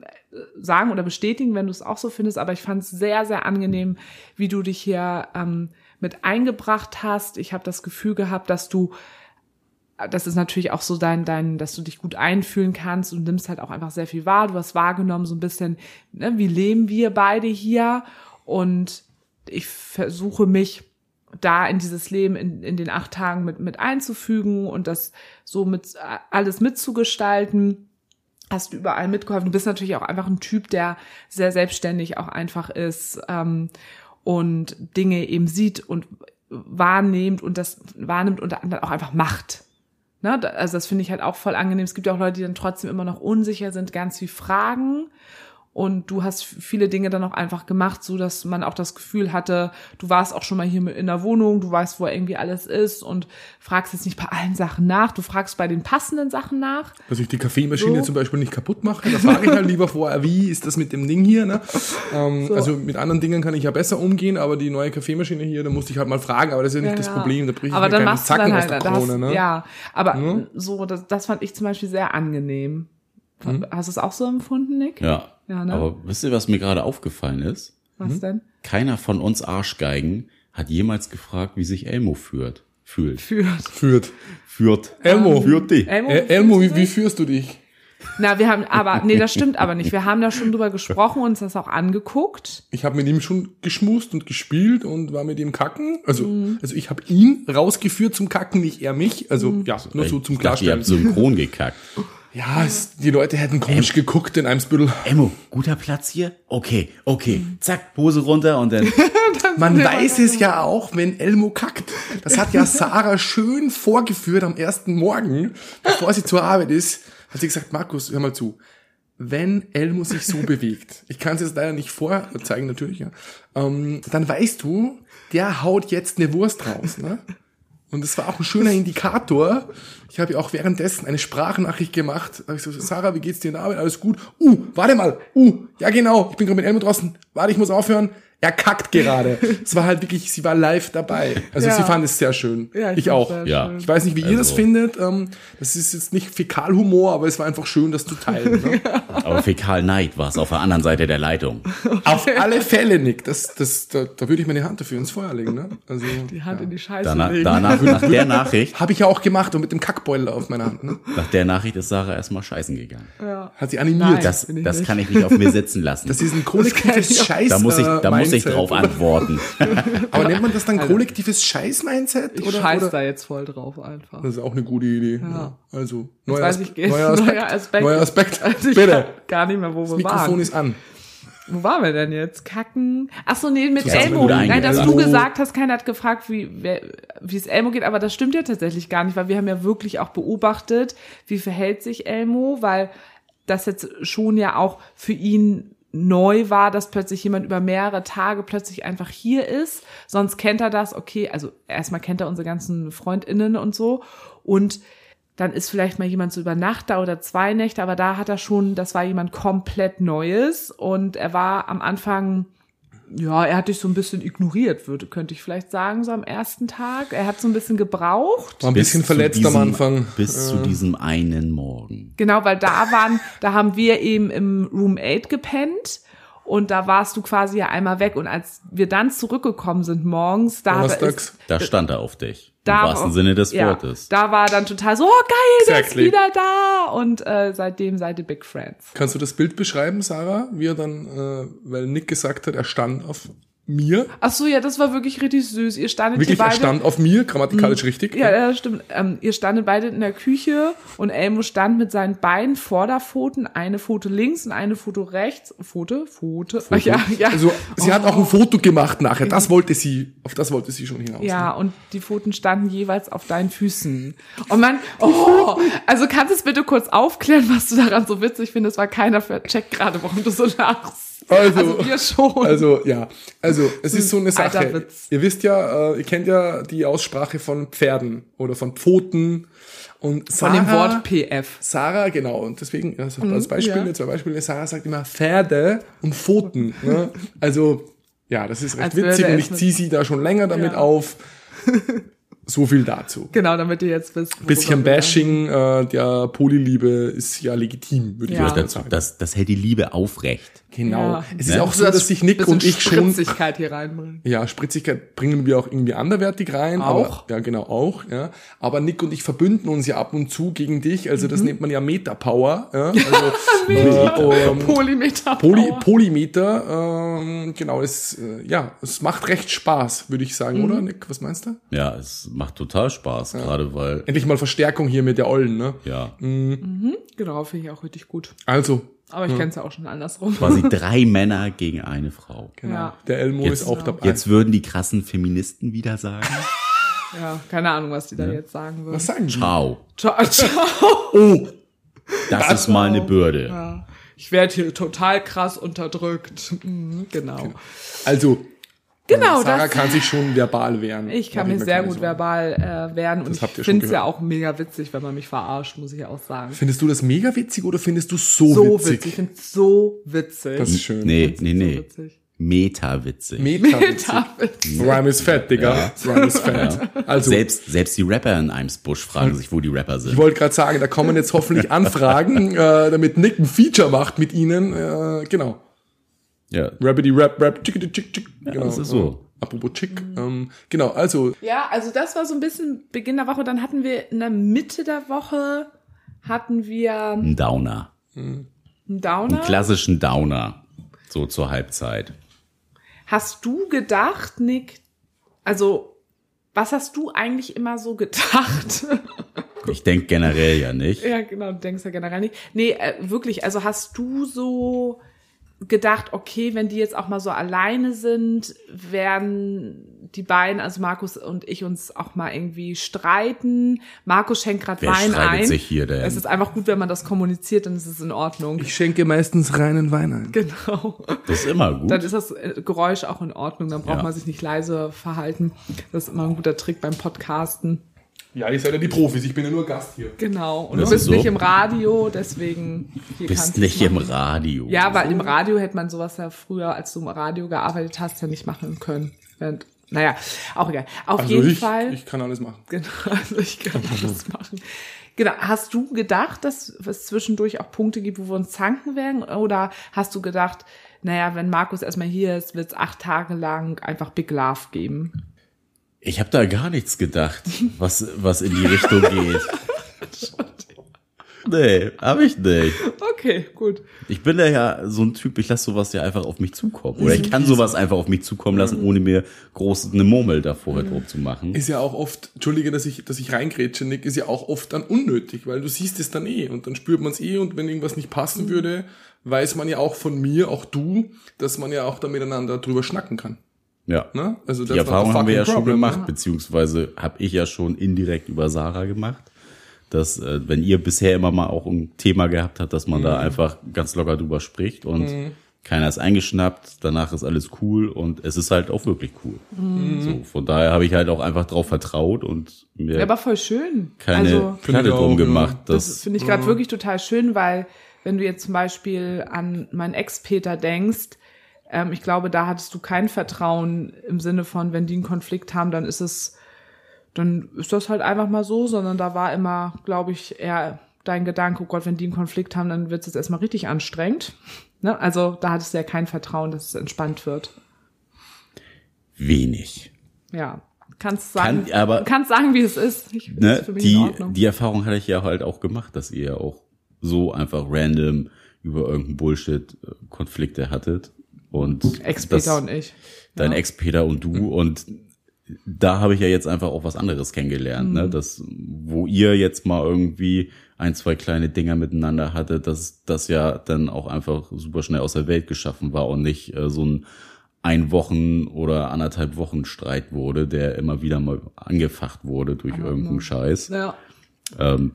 sagen oder bestätigen, wenn du es auch so findest, aber ich fand es sehr, sehr angenehm, wie du dich hier ähm, mit eingebracht hast. Ich habe das Gefühl gehabt, dass du das ist natürlich auch so dein, dein, dass du dich gut einfühlen kannst und nimmst halt auch einfach sehr viel wahr. Du hast wahrgenommen so ein bisschen, ne, wie leben wir beide hier und ich versuche mich da in dieses Leben in, in den acht Tagen mit, mit einzufügen und das so mit alles mitzugestalten. Hast du überall mitgeholfen. Du bist natürlich auch einfach ein Typ, der sehr selbstständig auch einfach ist ähm, und Dinge eben sieht und wahrnimmt und das wahrnimmt und dann auch einfach macht. Ne? Also das finde ich halt auch voll angenehm. Es gibt ja auch Leute, die dann trotzdem immer noch unsicher sind, ganz viel Fragen. Und du hast viele Dinge dann auch einfach gemacht, so dass man auch das Gefühl hatte, du warst auch schon mal hier in der Wohnung, du weißt, wo irgendwie alles ist und fragst jetzt nicht bei allen Sachen nach, du fragst bei den passenden Sachen nach. Dass ich die Kaffeemaschine So. zum Beispiel nicht kaputt mache, da frage ich halt lieber vorher, wie ist das mit dem Ding hier, ne? Ähm, Also mit anderen Dingen kann ich ja besser umgehen, aber die neue Kaffeemaschine hier, da musste ich halt mal fragen, aber das ist ja nicht das Ja. Problem, da bricht aber mir dann keinen machst du Zacken dann aus halt, der da hast, Krone, ne? ja, aber Ne? so, das, das fand ich zum Beispiel sehr angenehm. Hm? Hast du es auch so empfunden, Nick? Ja. Ja, ne? Aber wisst ihr, was mir gerade aufgefallen ist? Was denn? Keiner von uns Arschgeigen hat jemals gefragt, wie sich Elmo führt. Fühlt. Führt. Führt. Führt. Elmo. Führt die. Elmo, Äh, Elmo, fühlst du wie, wie dich? führst du dich? Na, wir haben, aber, nee, das stimmt aber nicht. Wir haben da schon drüber gesprochen, uns das auch angeguckt. Ich habe mit ihm schon geschmust und gespielt und war mit ihm kacken. Also, Mhm. also ich habe ihn rausgeführt zum Kacken, nicht er mich. Also Mhm. ja, nur so zum Ich dachte, ihr Klarstellen. habt synchron gekackt. Ja, es, die Leute hätten komisch geguckt in Eimsbüttel. Elmo, guter Platz hier? Okay, okay. Zack, Hose runter und dann. Man weiß es ja auch, wenn Elmo kackt. Das hat ja Sarah schön vorgeführt am ersten Morgen, bevor sie zur Arbeit ist. Hat sie gesagt, Markus, hör mal zu. wenn Elmo sich so bewegt, ich kann es jetzt leider nicht vorzeigen natürlich, ja, ähm, dann weißt du, der haut jetzt eine Wurst raus. Ne? Und das war auch ein schöner Indikator. Ich habe ja auch währenddessen eine Sprachnachricht gemacht. Da hab ich so, Sarah, wie geht's dir in der Arbeit? Alles gut. Uh, warte mal. Uh, ja genau, ich bin gerade mit Elmo draußen. Warte, ich muss aufhören. Er kackt gerade. Es war halt wirklich, sie war live dabei. Also Ja. sie fand es sehr schön. Ja, ich fand's auch. Ja. schön. Ich weiß nicht, wie ihr das Also- findet. Ähm, das ist jetzt nicht Fäkalhumor, aber es war einfach schön, das zu teilen. Ne? Aber Fäkalneid war es auf der anderen Seite der Leitung. Auf alle Fälle, Nick. Das, das, da, da würde ich meine Hand dafür ins Feuer legen. Ne? Also, Die Hand in die Scheiße Danach, legen. danach, nach der Nachricht, Habe ich ja auch gemacht und mit dem Kackbeutel auf meiner Hand. Ne? nach der Nachricht ist Sarah erstmal scheißen gegangen. Ja. Hat sie animiert. Nein. Das, ich das nicht. kann ich nicht auf mir sitzen lassen. Das ist ein kollektives Scheiß. da muss ich, da muss ich Mindset, drauf antworten. Aber nennt man das dann kollektives Scheiß-Mindset? Ich oder, scheiß oder? da jetzt voll drauf einfach. Das ist auch eine gute Idee. Ja. Also, neuer, weiß Aspe- ich, neuer Aspekt. Neuer Aspekt. Neuer Aspekt. Also ich Bitte. weiß gar nicht mehr, wo wir Mikrofon waren. ist an. Wo waren wir denn jetzt? Kacken? Ach so, nee, mit Elmo. Nein, dass du gesagt hast, keiner hat gefragt, wie wer- wie es Elmo geht, aber das stimmt ja tatsächlich gar nicht, weil wir haben ja wirklich auch beobachtet, wie verhält sich Elmo, weil das jetzt schon ja auch für ihn neu war, dass plötzlich jemand über mehrere Tage plötzlich einfach hier ist. Sonst kennt er das, okay, also erstmal kennt er unsere ganzen FreundInnen und so. Und dann ist vielleicht mal jemand so über Nacht da oder zwei Nächte, aber da hat er schon, das war jemand komplett Neues und er war am Anfang, ja, er hat dich so ein bisschen ignoriert, würde, könnte ich vielleicht sagen, so am ersten Tag. Er hat so ein bisschen gebraucht. War ein Bis bisschen zu verletzt diesem, am Anfang. Bis zu diesem einen Morgen. Genau, weil da waren, da haben wir eben im Room 8 gepennt. Und da warst du quasi ja einmal weg. Und als wir dann zurückgekommen sind morgens, da hat er, ist, Da stand er auf dich. Im da, wahrsten Sinne des ja, Wortes. Da war dann total so, oh geil, der ist Exactly. wieder da. Und äh, seitdem seid ihr Big Friends. Kannst du das Bild beschreiben, Sarah? Wie er dann, äh, weil Nick gesagt hat, er stand auf mir. Ach so, ja, das war wirklich richtig süß. Ihr standet Wirklich, hier er beide. stand auf mir, grammatikalisch richtig. Ja, ja, stimmt. Ähm, ihr standet beide in der Küche und Elmo stand mit seinen beiden Vorderpfoten, eine Pfote links und eine Pfote rechts. Pfote? Pfote? Ach, ja, ja. Also, sie hat auch ein Foto gemacht nachher. Das wollte sie, auf das wollte sie schon hinaus. Ja, und die Pfoten standen jeweils auf deinen Füßen. Und man, oh, also kannst du es bitte kurz aufklären, was du daran so witzig findest, weil keiner checkt gerade, warum du so lachst. Also, wir schon. Also, ja. Also, es ist so eine Alter Sache. Witz. Ihr wisst ja, äh, ihr kennt ja die Aussprache von Pferden oder von Pfoten. Und Von Sarah, dem Wort PF. Sarah, genau. Und deswegen, also als Beispiel, Mhm, ja. zwei Beispiele, Sarah sagt immer Pferde und Pfoten. Ne? Also, ja, das ist recht Als witzig und ich ziehe sie da schon länger damit Ja. auf. So viel dazu. Genau, damit ihr jetzt wisst. Bisschen Bashing äh, der Polyliebe ist ja legitim, würde Ja. ich sagen. das, das hält die Liebe aufrecht. Genau. Ja. Es ist Ne? auch so, dass sich Nick und ich schon Spritzigkeit hier reinbringen. Ja, Spritzigkeit bringen wir auch irgendwie anderwertig rein. Auch? Aber, ja, genau, auch. Ja. Aber Nick und ich verbünden uns ja ab und zu gegen dich. Also Mhm. das nennt man ja Meta-Power. Ja. Also, äh, ähm, Polymeter. Poly, Polymeter, ähm, genau, es, äh, ja, es macht recht Spaß, würde ich sagen, Mhm. oder Nick? Was meinst du? Ja, es macht total Spaß, gerade weil, Endlich mal Verstärkung hier mit der Ollen, ne? ja, Genau, finde ich auch richtig gut. Also, Aber ich kenn's ja auch schon andersrum. quasi drei Männer gegen eine Frau. genau. Ja. Der Elmo Jetzt- ist auch dabei. Jetzt würden die krassen Feministen wieder sagen, Ja, keine Ahnung, was die da jetzt sagen würden. Was sagen die? ciao, Ciao, ciao. Oh, das ist mal eine Bürde. Ja. Ich werde hier total krass unterdrückt. Mhm, genau. also, Genau, Sarah das. kann sich schon verbal wehren. Ich kann mich sehr gut Sorgen. verbal äh, wehren und Das habt ihr ich schon finde es ja auch mega witzig, wenn man mich verarscht, muss ich ja auch sagen. Findest du das mega witzig oder findest du so, So witzig? witzig, ich finde es so witzig. Das ist schön. Nee, nee, So nee. witzig. Meta-witzig. Meta-witzig. Meta-witzig. Rhyme is fett, Digga. Rhyme is fett. Also, Selbst, selbst die Rapper in Eimsbusch fragen sich, wo die Rapper ich sind. wollte gerade sagen, da kommen jetzt hoffentlich Anfragen, äh, damit Nick ein Feature macht mit ihnen. Äh, genau. Ja, Rabbity Rap Rap Chickity Chick Chick. Genau. das ist so. Apropos Chick. Ähm, genau, also Ja, also das war so ein bisschen Beginn der Woche. Dann hatten wir in der Mitte der Woche hatten wir ein Downer. einen Einen Downer. klassischen Downer. So zur Halbzeit. Hast du gedacht, Nick, also was hast du eigentlich immer so gedacht? Ich denke generell ja nicht. ja, genau, du denkst ja generell nicht. Nee, äh, wirklich, also hast du so gedacht, okay, wenn die jetzt auch mal so alleine sind, werden die beiden, also Markus und ich, uns auch mal irgendwie streiten. Markus schenkt gerade Wer Wein streitet ein. sich hier denn? Es ist einfach gut, wenn man das kommuniziert, dann ist es in Ordnung. Ich schenke meistens reinen Wein ein. genau. Das ist immer gut. Dann ist das äh, Geräusch auch in Ordnung. Dann braucht Ja. man sich nicht leise verhalten. Das ist immer ein guter Trick beim Podcasten. Ja, ihr seid ja die Profis, ich bin ja nur Gast hier. Genau. Und Das du bist ist so. nicht im Radio, deswegen hier bist kannst du nicht es im machen. Radio. Ja, weil im Radio hätte man sowas ja früher, als du im Radio gearbeitet hast, ja nicht machen können. Und, naja, auch egal. Auf Also jeden ich, Fall. ich kann alles machen. Genau, also ich kann das machen. Genau. Hast du gedacht, dass es zwischendurch auch Punkte gibt, wo wir uns zanken werden? Oder hast du gedacht, naja, wenn Markus erstmal hier ist, wird es acht Tage lang einfach Big Love geben? Ich habe da gar nichts gedacht, was, was in die Richtung geht. Nee, hab ich nicht. Okay, gut. Ich bin da ja so ein Typ, ich lasse sowas ja einfach auf mich zukommen. Oder ich kann sowas einfach auf mich zukommen lassen, ohne mir groß eine Murmel davor drauf zu machen. Ist ja auch oft, entschuldige, dass ich, dass ich reingrätsche, Nick, ist ja auch oft dann unnötig, weil du siehst es dann eh und dann spürt man es eh und wenn irgendwas nicht passen würde, weiß man ja auch von mir, auch du, dass man ja auch da miteinander drüber schnacken kann. Ja. Ne? Also Die Erfahrung haben wir ja schon gemacht, Ne? beziehungsweise habe ich ja schon indirekt über Sarah gemacht, dass äh, wenn ihr bisher immer mal auch ein Thema gehabt habt, dass man da einfach ganz locker drüber spricht und keiner ist eingeschnappt, danach ist alles cool und es ist halt auch wirklich cool. So, von daher habe ich halt auch einfach drauf vertraut und mir Ja, aber voll schön. keine also, Platte drum auch, gemacht. das dass finde ich gerade wirklich total schön, weil wenn du jetzt zum Beispiel an meinen Ex-Peter denkst, ähm, ich glaube, da hattest du kein Vertrauen im Sinne von, wenn die einen Konflikt haben, dann ist es, dann ist das halt einfach mal so, sondern da war immer, glaube ich, eher dein Gedanke, oh Gott, wenn die einen Konflikt haben, dann wird es jetzt erstmal richtig anstrengend. Ne? Also da hattest du ja kein Vertrauen, dass es entspannt wird. wenig. Ja. Kannst sagen, Kann- aber- kannst sagen, wie es ist. Ich, Ne? ist Die, die Erfahrung hatte ich ja halt auch gemacht, dass ihr ja auch so einfach random über irgendeinen Bullshit äh, Konflikte hattet. Und Ex-Peter und ich. dein Ja. Ex-Peter und du und da habe ich ja jetzt einfach auch was anderes kennengelernt, ne? Das, wo ihr jetzt mal irgendwie ein, zwei kleine Dinger miteinander hattet, dass das ja dann auch einfach super schnell aus der Welt geschaffen war und nicht äh, so ein ein Wochen oder anderthalb Wochen Streit wurde, der immer wieder mal angefacht wurde durch irgendeinen Scheiß. Ja. Ähm,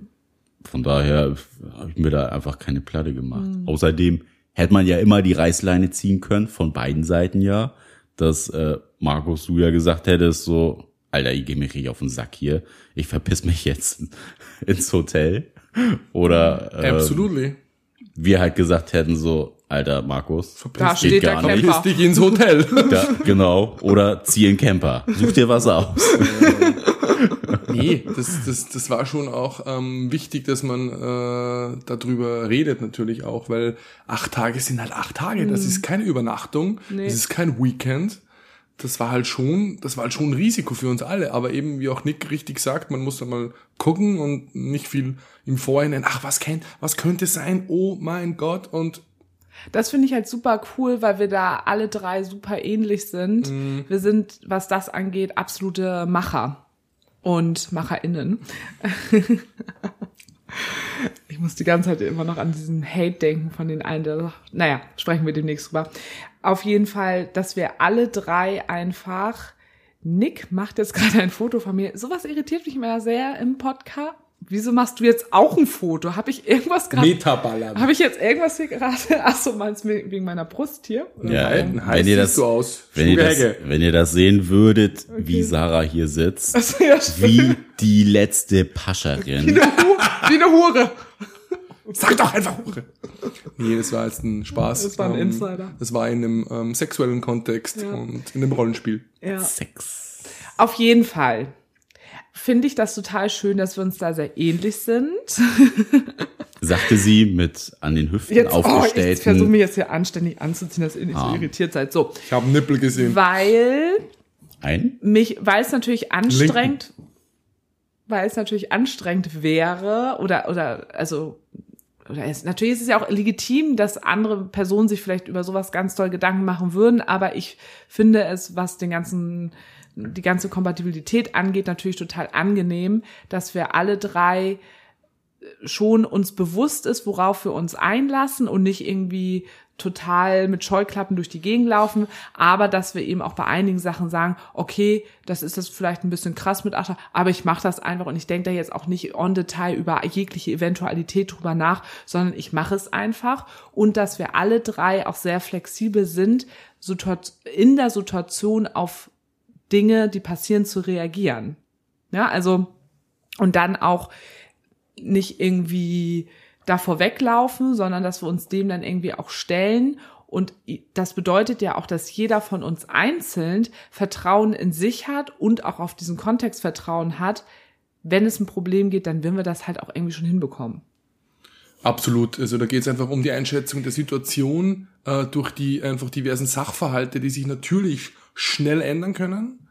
von daher habe ich mir da einfach keine Platte gemacht. Außerdem hätte man ja immer die Reißleine ziehen können, von beiden Seiten ja, dass äh, Markus, du ja gesagt hättest, so, Alter, ich gehe mir richtig auf den Sack hier, ich verpiss mich jetzt ins Hotel. Oder äh, Absolutely. wir halt gesagt hätten, so, Alter, Markus, Verpiss Da dich. steht der gar nicht. Camper. Verpiss dich ins Hotel. ja, genau, oder zieh einen Camper, such dir was aus. nee, das, das, das war schon auch ähm, wichtig, dass man äh, darüber redet natürlich auch, weil acht Tage sind halt acht Tage. Das ist keine Übernachtung, Nee. das ist kein Weekend. Das war halt schon, das war halt schon ein Risiko für uns alle. Aber eben, wie auch Nick richtig sagt, man muss da mal gucken und nicht viel im Vorhinein, ach, was kennt, was könnte sein? Oh mein Gott. Und Das finde ich halt super cool, weil wir da alle drei super ähnlich sind. Mhm. Wir sind, was das angeht, absolute Macher und MacherInnen. ich muss die ganze Zeit immer noch an diesen Hate denken von den einen, der, naja, sprechen wir demnächst drüber. Auf jeden Fall, dass wir alle drei einfach, Nick macht jetzt gerade ein Foto von mir. Sowas irritiert mich immer sehr im Podcast. Wieso machst du jetzt auch ein Foto? Habe ich irgendwas gerade Metaballern. habe ich jetzt irgendwas hier gerade? Ach so, meinst du wegen meiner Brust hier? Oder Ja, warum? wenn ihr das, du aus. wenn ihr das, wenn ihr das sehen würdet, wie Sarah hier sitzt, Also, ja, wie die letzte wie, Pascherin. eine Hu wie eine Hure. Sag doch einfach Hure. Nee, das war jetzt ein Spaß. Das war ein Ähm, Insider. Das war in einem ähm, sexuellen Kontext Ja. und in einem Rollenspiel. Ja. Sex. Auf jeden Fall finde ich das total schön, dass wir uns da sehr ähnlich sind. Sagte sie mit an den Hüften Jetzt, oh, ich versuche aufgestellten. mich jetzt hier anständig anzuziehen, dass ihr nicht so Ah. irritiert seid. So, Ich habe einen Nippel gesehen. weil ein? mich, weil es natürlich anstrengend, weil es natürlich anstrengend wäre oder oder also oder es, natürlich ist es ja auch legitim, dass andere Personen sich vielleicht über sowas ganz toll Gedanken machen würden, aber ich finde es, was den ganzen die ganze Kompatibilität angeht, natürlich total angenehm, dass wir alle drei schon uns bewusst ist, worauf wir uns einlassen und nicht irgendwie total mit Scheuklappen durch die Gegend laufen, aber dass wir eben auch bei einigen Sachen sagen, okay, das ist das vielleicht ein bisschen krass mit Achter, aber ich mache das einfach und ich denke da jetzt auch nicht on Detail über jegliche Eventualität drüber nach, sondern ich mache es einfach und dass wir alle drei auch sehr flexibel sind, in der Situation auf Dinge, die passieren, zu reagieren. Ja, also und dann auch nicht irgendwie davor weglaufen, sondern dass wir uns dem dann irgendwie auch stellen. Und das bedeutet ja auch, dass jeder von uns einzeln Vertrauen in sich hat und auch auf diesen Kontext Vertrauen hat. Wenn es ein Problem geht, dann werden wir das halt auch irgendwie schon hinbekommen. Absolut. Also da geht es einfach um die Einschätzung der Situation äh, durch die einfach diversen Sachverhalte, die sich natürlich schnell ändern können.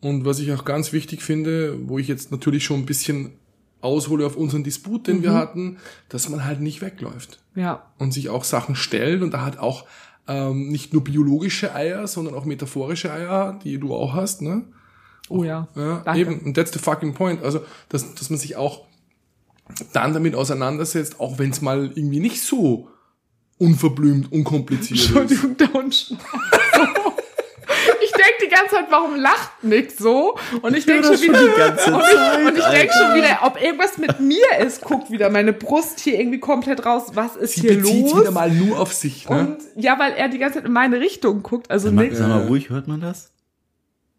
Und was ich auch ganz wichtig finde, wo ich jetzt natürlich schon ein bisschen aushole auf unseren Disput, den mhm. wir hatten, dass man halt nicht wegläuft. Ja. Und sich auch Sachen stellt und da hat auch ähm, nicht nur biologische Eier, sondern auch metaphorische Eier, die du auch hast, ne? Oh ja. Ja, Danke. eben. Und that's the fucking point. Also, dass, dass man sich auch dann damit auseinandersetzt, auch wenn es mal irgendwie nicht so unverblümt, unkompliziert Entschuldigung, ist. Entschuldigung, die ganze Zeit, warum lacht Nick so? Und ich denke schon wieder, schon die ganze Zeit, und ich, und ich denke schon wieder, ob irgendwas mit mir ist. Guckt wieder meine Brust hier irgendwie komplett raus. Was ist Sie hier bezieht los? wieder mal nur auf sich. Ne? Und ja, weil er die ganze Zeit in meine Richtung guckt. Also mal, Nick. Sag mal ruhig, hört man das?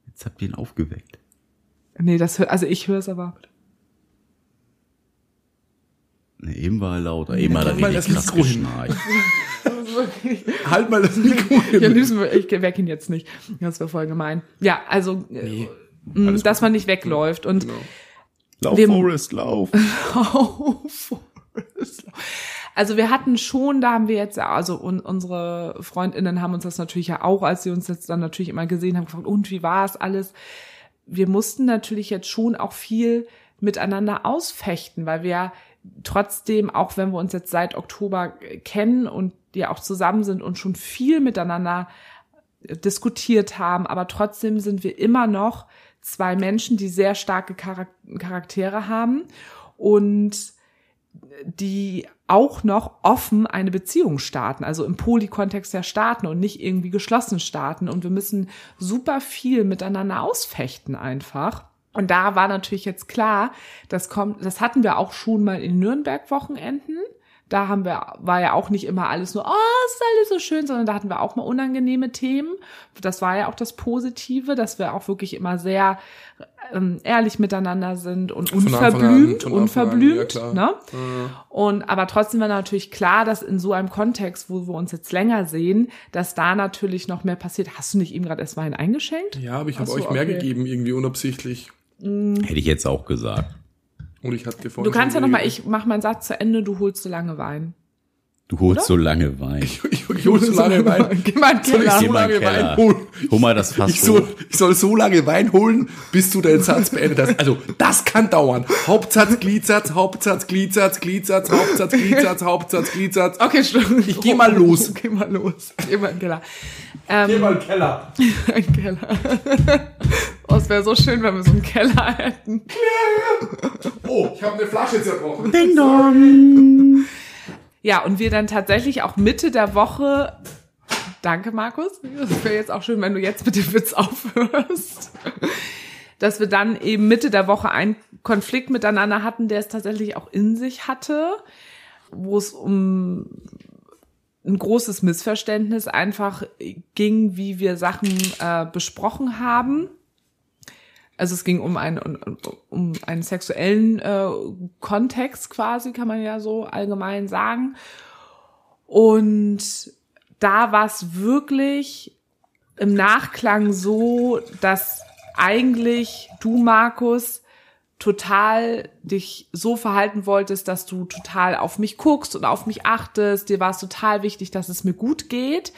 Jetzt habt ihr ihn aufgeweckt. Nee, das hört, also ich höre es aber. Nee, eben war er lauter. Eben hat er richtig krass geschnarcht. halt mal das Mikro hin. Ja, liebsten, ich weck ihn jetzt nicht. Das wäre voll gemein. Ja, also, nee, äh, dass man nicht wegläuft. Und genau. Lauf, wir, Forest, lauf. lauf, Forest, Also wir hatten schon, da haben wir jetzt, also un, unsere Freundinnen haben uns das natürlich ja auch, als sie uns jetzt dann natürlich immer gesehen haben, gefragt, und wie war es alles? Wir mussten natürlich jetzt schon auch viel miteinander ausfechten, weil wir trotzdem, auch wenn wir uns jetzt seit Oktober kennen und ja auch zusammen sind und schon viel miteinander diskutiert haben, aber trotzdem sind wir immer noch zwei Menschen, die sehr starke Charaktere haben und die auch noch offen eine Beziehung starten, also im Polykontext ja starten und nicht irgendwie geschlossen starten. Und wir müssen super viel miteinander ausfechten einfach. Und da war natürlich jetzt klar, das kommt, das hatten wir auch schon mal in Nürnberg-Wochenenden. Da haben wir, war ja auch nicht immer alles nur, oh, ist alles so schön, sondern da hatten wir auch mal unangenehme Themen. Das war ja auch das Positive, dass wir auch wirklich immer sehr ähm, ehrlich miteinander sind und unverblümt, an, unverblümt. An, ja, ne? Mhm. Und aber trotzdem war natürlich klar, dass in so einem Kontext, wo wir uns jetzt länger sehen, dass da natürlich noch mehr passiert. Hast du nicht eben gerade erst Wein eingeschenkt? Ja, aber ich habe euch mehr okay. gegeben, irgendwie unabsichtlich. Hätte ich jetzt auch gesagt. Und ich hatte Du kannst ja noch mal, ich mach meinen Satz zu Ende, du holst so lange Wein. Du holst Oder? so lange Wein. Ich, ich, ich hol so lange Wein. Geh mal soll ich so lange Wein holen? Hol mal das Fass ich soll, ich soll so lange Wein holen, bis du deinen Satz beendet hast. Also, das kann dauern. Hauptsatz, Gliedsatz, Hauptsatz, Gliedsatz, Gliedsatz, Hauptsatz, Gliedsatz, Hauptsatz, Gliedsatz. Okay, stimmt. Ich geh mal los. Geh mal los. Geh mal in den Keller. Ähm, geh mal in den Keller. Ein Keller. Oh, es wäre so schön, wenn wir so einen Keller hätten. Oh, ich habe eine Flasche zerbrochen. Ding dong. Ja, und wir dann tatsächlich auch Mitte der Woche. Danke, Markus. Das wäre jetzt auch schön, wenn du jetzt mit dem Witz aufhörst. Dass wir dann eben Mitte der Woche einen Konflikt miteinander hatten, der es tatsächlich auch in sich hatte, wo es um ein großes Missverständnis einfach ging, wie wir Sachen äh, besprochen haben. Also es ging um einen, um, um einen sexuellen äh, Kontext quasi, kann man ja so allgemein sagen. Und da war es wirklich im Nachklang so, dass eigentlich du, Markus, total dich so verhalten wolltest, dass du total auf mich guckst und auf mich achtest. Dir war es total wichtig, dass es mir gut geht.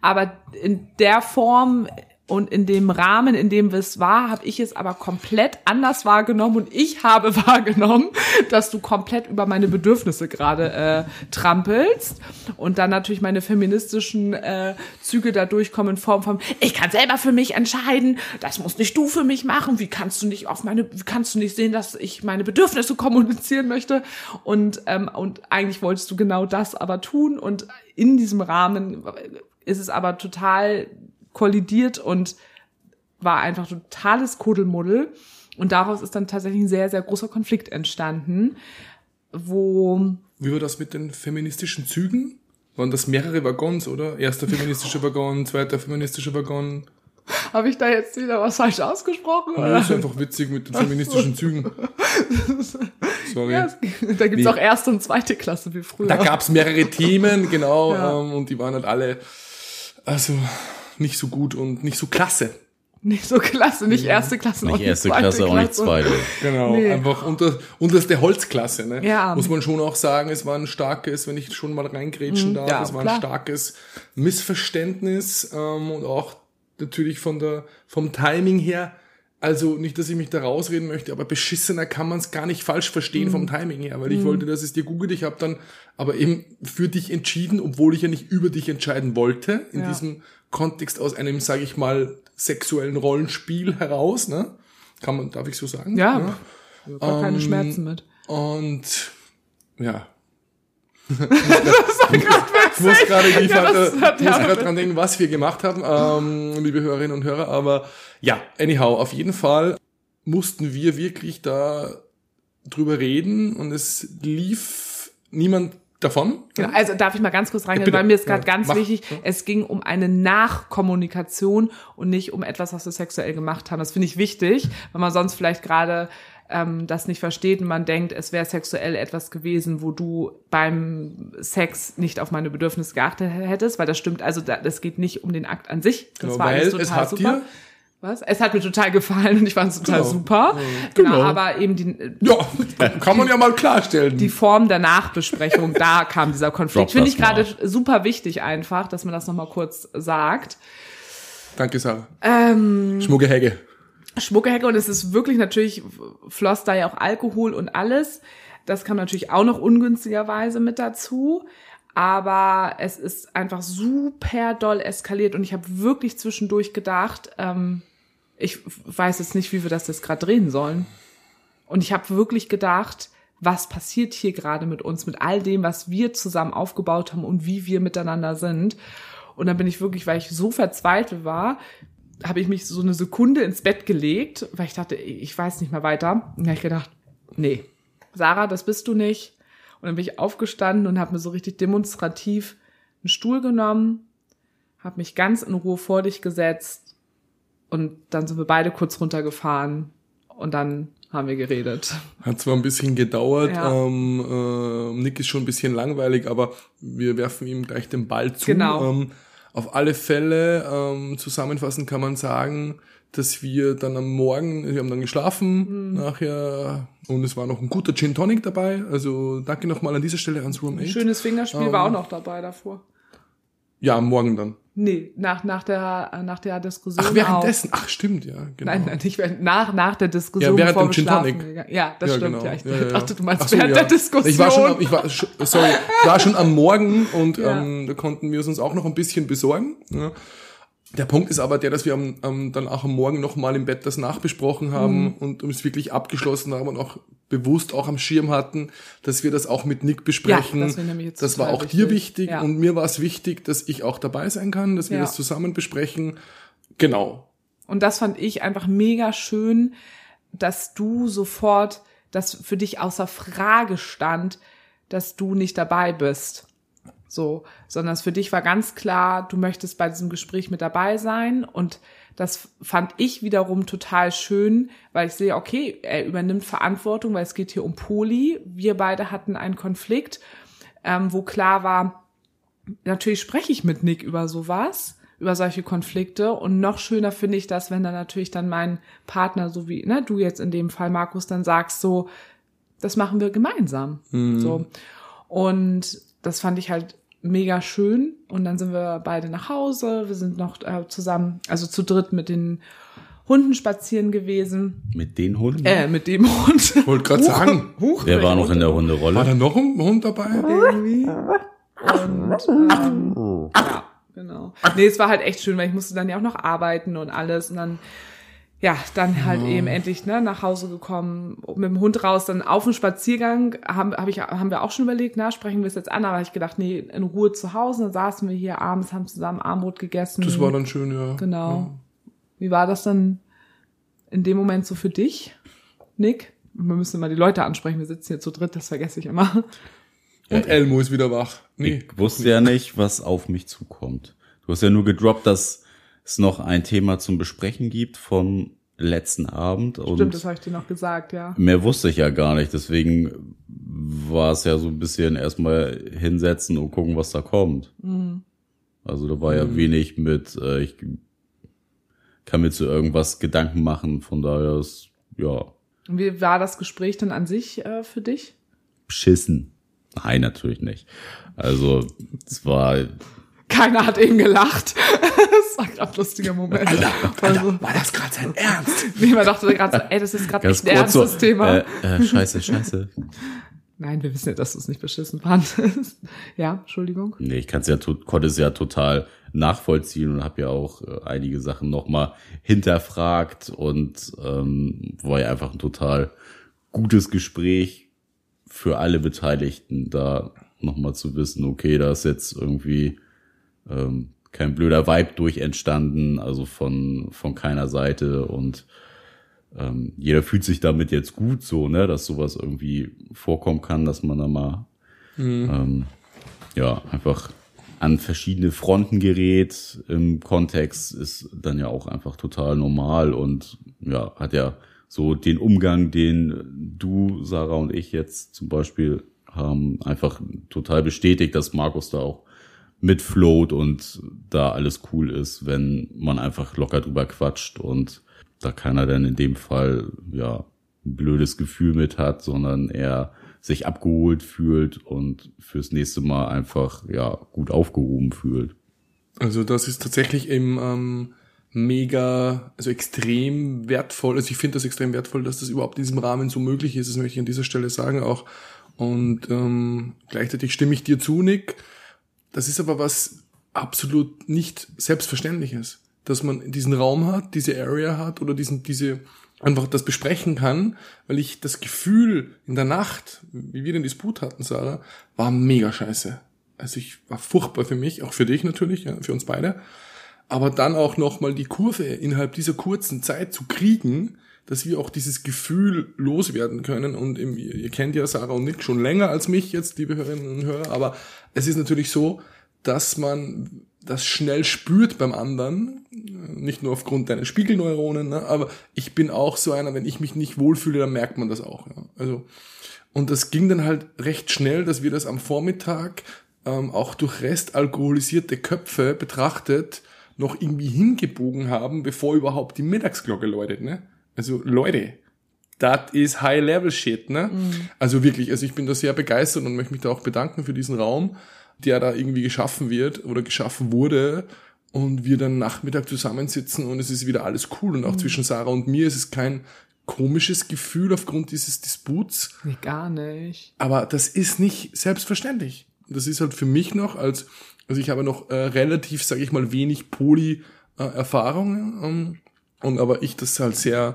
Aber in der Form Und in dem Rahmen, in dem es war, habe ich es aber komplett anders wahrgenommen. Und ich habe wahrgenommen, dass du komplett über meine Bedürfnisse gerade äh, trampelst. Und dann natürlich meine feministischen äh, Züge da durchkommen in Form von ich kann selber für mich entscheiden, das musst nicht du für mich machen, wie kannst du nicht auf meine, wie kannst du nicht sehen, dass ich meine Bedürfnisse kommunizieren möchte? Und ähm, und eigentlich wolltest du genau das aber tun. Und in diesem Rahmen ist es aber total kollidiert und war einfach totales Kuddelmuddel. Und daraus ist dann tatsächlich ein sehr, sehr großer Konflikt entstanden, wo. Wie war das mit den feministischen Zügen? Waren das mehrere Waggons, oder? Erster feministischer Waggon, zweiter feministischer Waggon. Habe ich da jetzt wieder was falsch ausgesprochen? Ja, das ist einfach witzig mit den feministischen Zügen. Sorry. Ja, da gibt's nee. auch erste und zweite Klasse wie früher. Da gab's mehrere Themen, genau, ja. ähm, und die waren halt alle, also nicht so gut und nicht so klasse. Nicht so klasse, nicht erste Klasse, nicht erste Klasse, auch nicht zweite. Genau, nee. einfach unter, unterste Holzklasse, ne? Ja. Muss man schon auch sagen, es war ein starkes, wenn ich schon mal reingrätschen mhm, darf, ja, es war klar. ein starkes Missverständnis ähm, und auch natürlich von der, vom Timing her also nicht, dass ich mich da rausreden möchte, aber beschissener kann man es gar nicht falsch verstehen mhm. vom Timing her, weil ich mhm. wollte, dass es dir googelt. Ich habe dann aber eben für dich entschieden, obwohl ich ja nicht über dich entscheiden wollte, in ja. diesem Kontext aus einem, sage ich mal, sexuellen Rollenspiel heraus. Ne? Kann man, darf ich so sagen? Ja, ja. Ähm, keine Schmerzen mit. Und ja, ich muss gerade ich ja, dran denken, was wir gemacht haben, ähm, liebe Hörerinnen und Hörer. Aber ja, anyhow, auf jeden Fall mussten wir wirklich da drüber reden und es lief niemand davon. Genau, also darf ich mal ganz kurz reingehen, weil mir ist gerade ja, ganz mach. wichtig, es ging um eine Nachkommunikation und nicht um etwas, was wir sexuell gemacht haben. Das finde ich wichtig, weil man sonst vielleicht gerade ähm, das nicht versteht und man denkt, es wäre sexuell etwas gewesen, wo du beim Sex nicht auf meine Bedürfnisse geachtet hättest, weil das stimmt, also das geht nicht um den Akt an sich. Das genau, war alles total es hat super. Dir was? Es hat mir total gefallen und ich fand es total genau. super. Genau. genau. aber eben die. Ja, kann man ja mal klarstellen. Die Form der Nachbesprechung, da kam dieser Konflikt. Finde ich gerade super wichtig einfach, dass man das nochmal kurz sagt. Danke, Sarah. Ähm. Schmuckehecke und es ist wirklich natürlich, floss da ja auch Alkohol und alles. Das kam natürlich auch noch ungünstigerweise mit dazu. Aber es ist einfach super doll eskaliert und ich habe wirklich zwischendurch gedacht, ähm, ich weiß jetzt nicht, wie wir das jetzt gerade drehen sollen. Und ich habe wirklich gedacht, was passiert hier gerade mit uns, mit all dem, was wir zusammen aufgebaut haben und wie wir miteinander sind. Und dann bin ich wirklich, weil ich so verzweifelt war, habe ich mich so eine Sekunde ins Bett gelegt, weil ich dachte, ich weiß nicht mehr weiter. Und habe ich gedacht, nee, Sarah, das bist du nicht. Und dann bin ich aufgestanden und habe mir so richtig demonstrativ einen Stuhl genommen, habe mich ganz in Ruhe vor dich gesetzt und dann sind wir beide kurz runtergefahren und dann haben wir geredet. Hat zwar ein bisschen gedauert, ja. ähm, äh, Nick ist schon ein bisschen langweilig, aber wir werfen ihm gleich den Ball zu. Genau. Ähm, auf alle Fälle, ähm, zusammenfassend kann man sagen, dass wir dann am Morgen, wir haben dann geschlafen mhm. nachher und es war noch ein guter Gin Tonic dabei. Also danke nochmal an dieser Stelle ans Room 8. Schönes Fingerspiel ähm, war auch noch dabei davor. Ja, am Morgen dann. Nee, nach, nach, der, nach der Diskussion. Ach, währenddessen. Auch. Ach, stimmt, ja. Genau. Nein, nein, nicht während, nach, nach der Diskussion. Ja, während dem Gin Tonic. Ja, das ja, stimmt. Genau. Ja, ich ja, dachte, du meinst so, während ja. der Diskussion. Ich war schon, ich war, sorry, war schon am Morgen und ähm, da konnten wir es uns auch noch ein bisschen besorgen. Ja. Der Punkt ist aber der, dass wir am, am, dann auch am Morgen noch mal im Bett das nachbesprochen haben mhm. und es wirklich abgeschlossen haben und auch bewusst auch am Schirm hatten, dass wir das auch mit Nick besprechen. Ja, das, das war auch wichtig. dir wichtig ja. und mir war es wichtig, dass ich auch dabei sein kann, dass wir ja. das zusammen besprechen. Genau. Und das fand ich einfach mega schön, dass du sofort, dass für dich außer Frage stand, dass du nicht dabei bist so, sondern es für dich war ganz klar, du möchtest bei diesem Gespräch mit dabei sein und das fand ich wiederum total schön, weil ich sehe, okay, er übernimmt Verantwortung, weil es geht hier um Poli. Wir beide hatten einen Konflikt, ähm, wo klar war, natürlich spreche ich mit Nick über sowas, über solche Konflikte und noch schöner finde ich das, wenn dann natürlich dann mein Partner, so wie ne, du jetzt in dem Fall, Markus, dann sagst so, das machen wir gemeinsam. Mhm. So. Und das fand ich halt mega schön. Und dann sind wir beide nach Hause. Wir sind noch äh, zusammen, also zu dritt mit den Hunden spazieren gewesen. Mit den Hunden? Äh, mit dem Hund. Wollte gerade sagen, Huch, Der war noch in der Hunderolle. war da noch ein Hund dabei? irgendwie. Und ähm, ja, genau. Nee, es war halt echt schön, weil ich musste dann ja auch noch arbeiten und alles. Und dann, ja, dann halt eben endlich ne, nach Hause gekommen, mit dem Hund raus, dann auf dem Spaziergang haben, hab ich, haben wir auch schon überlegt, na, sprechen wir es jetzt an, aber ich gedacht, nee, in Ruhe zu Hause. Dann saßen wir hier abends, haben zusammen Armbrot gegessen. Das war dann schön, ja. Genau. Wie war das dann in dem Moment so für dich, Nick? Wir müssen mal die Leute ansprechen, wir sitzen hier zu dritt, das vergesse ich immer. Und Elmo ist wieder wach. Nee. Ich wusste ja nicht, was auf mich zukommt. Du hast ja nur gedroppt, dass es noch ein Thema zum Besprechen gibt vom letzten Abend. Und Stimmt, das habe ich dir noch gesagt, ja. Mehr wusste ich ja gar nicht, deswegen war es ja so ein bisschen erstmal hinsetzen und gucken, was da kommt. Also da war ja wenig mit, äh, ich kann mir zu irgendwas Gedanken machen, von daher ist, ja, Und wie war das Gespräch dann an sich äh, für dich? beschissen. Nein, natürlich nicht. Also es war, Keiner hat eben gelacht. das war gerade ein lustiger Moment. Alter, Also, Alter, war das gerade sein Ernst? nee, man dachte gerade so, ey, das ist gerade echt ein kurz so, ernstes Thema. Äh, äh, scheiße, scheiße. Nein, wir wissen ja, dass du es nicht beschissen fandest. ja, Entschuldigung. Nee, ich kann's ja, konnte es ja total nachvollziehen und habe ja auch äh, einige Sachen nochmal hinterfragt und ähm, war ja einfach ein total gutes Gespräch für alle Beteiligten, da nochmal zu wissen, okay, da ist jetzt irgendwie ähm, kein blöder Vibe durch entstanden, also von, von keiner Seite und ähm, jeder fühlt sich damit jetzt gut so, ne, dass sowas irgendwie vorkommen kann, dass man da mal ähm, ja, einfach an verschiedene Fronten gerät. Im Kontext ist dann ja auch einfach total normal und ja, hat ja so den Umgang, den du, Sarah und ich jetzt zum Beispiel haben, einfach total bestätigt, dass Markus da auch mitfloat und da alles cool ist, wenn man einfach locker drüber quatscht und da keiner dann in dem Fall ja ein blödes Gefühl mit hat, sondern er sich abgeholt fühlt und fürs nächste Mal einfach ja gut aufgehoben fühlt. Also das ist tatsächlich eben ähm, mega, also extrem wertvoll. Also ich finde das extrem wertvoll, dass das überhaupt in diesem Rahmen so möglich ist. Das möchte ich an dieser Stelle sagen auch. Und ähm, gleichzeitig stimme ich dir zu, Nick. Das ist aber was absolut nicht selbstverständliches, dass man diesen Raum hat, diese Area hat oder diesen, diese einfach das besprechen kann, weil ich das Gefühl in der Nacht, wie wir den Disput hatten, Sarah, war mega scheiße. Also ich war furchtbar für mich, auch für dich natürlich, ja, für uns beide. Aber dann auch nochmal die Kurve innerhalb dieser kurzen Zeit zu kriegen, dass wir auch dieses Gefühl loswerden können. Und im, ihr kennt ja Sarah und Nick schon länger als mich jetzt, liebe Hörerinnen und Hörer, aber es ist natürlich so, dass man das schnell spürt beim anderen, nicht nur aufgrund deiner Spiegelneuronen, ne, aber ich bin auch so einer, wenn ich mich nicht wohlfühle, dann merkt man das auch. Ja. Also und das ging dann halt recht schnell, dass wir das am Vormittag ähm, auch durch restalkoholisierte Köpfe betrachtet noch irgendwie hingebogen haben, bevor überhaupt die Mittagsglocke läutet. Ne? Also Leute, das ist High-Level-Shit. Ne? Also wirklich, also ich bin da sehr begeistert und möchte mich da auch bedanken für diesen Raum, der da irgendwie geschaffen wird oder geschaffen wurde und wir dann Nachmittag zusammensitzen und es ist wieder alles cool und auch zwischen Sarah und mir ist es kein komisches Gefühl aufgrund dieses Disputs, Nee, gar nicht. aber das ist nicht selbstverständlich. Das ist halt für mich noch als, also ich habe noch äh, relativ, sage ich mal, wenig Poly-Erfahrung ähm, und aber ich das halt sehr,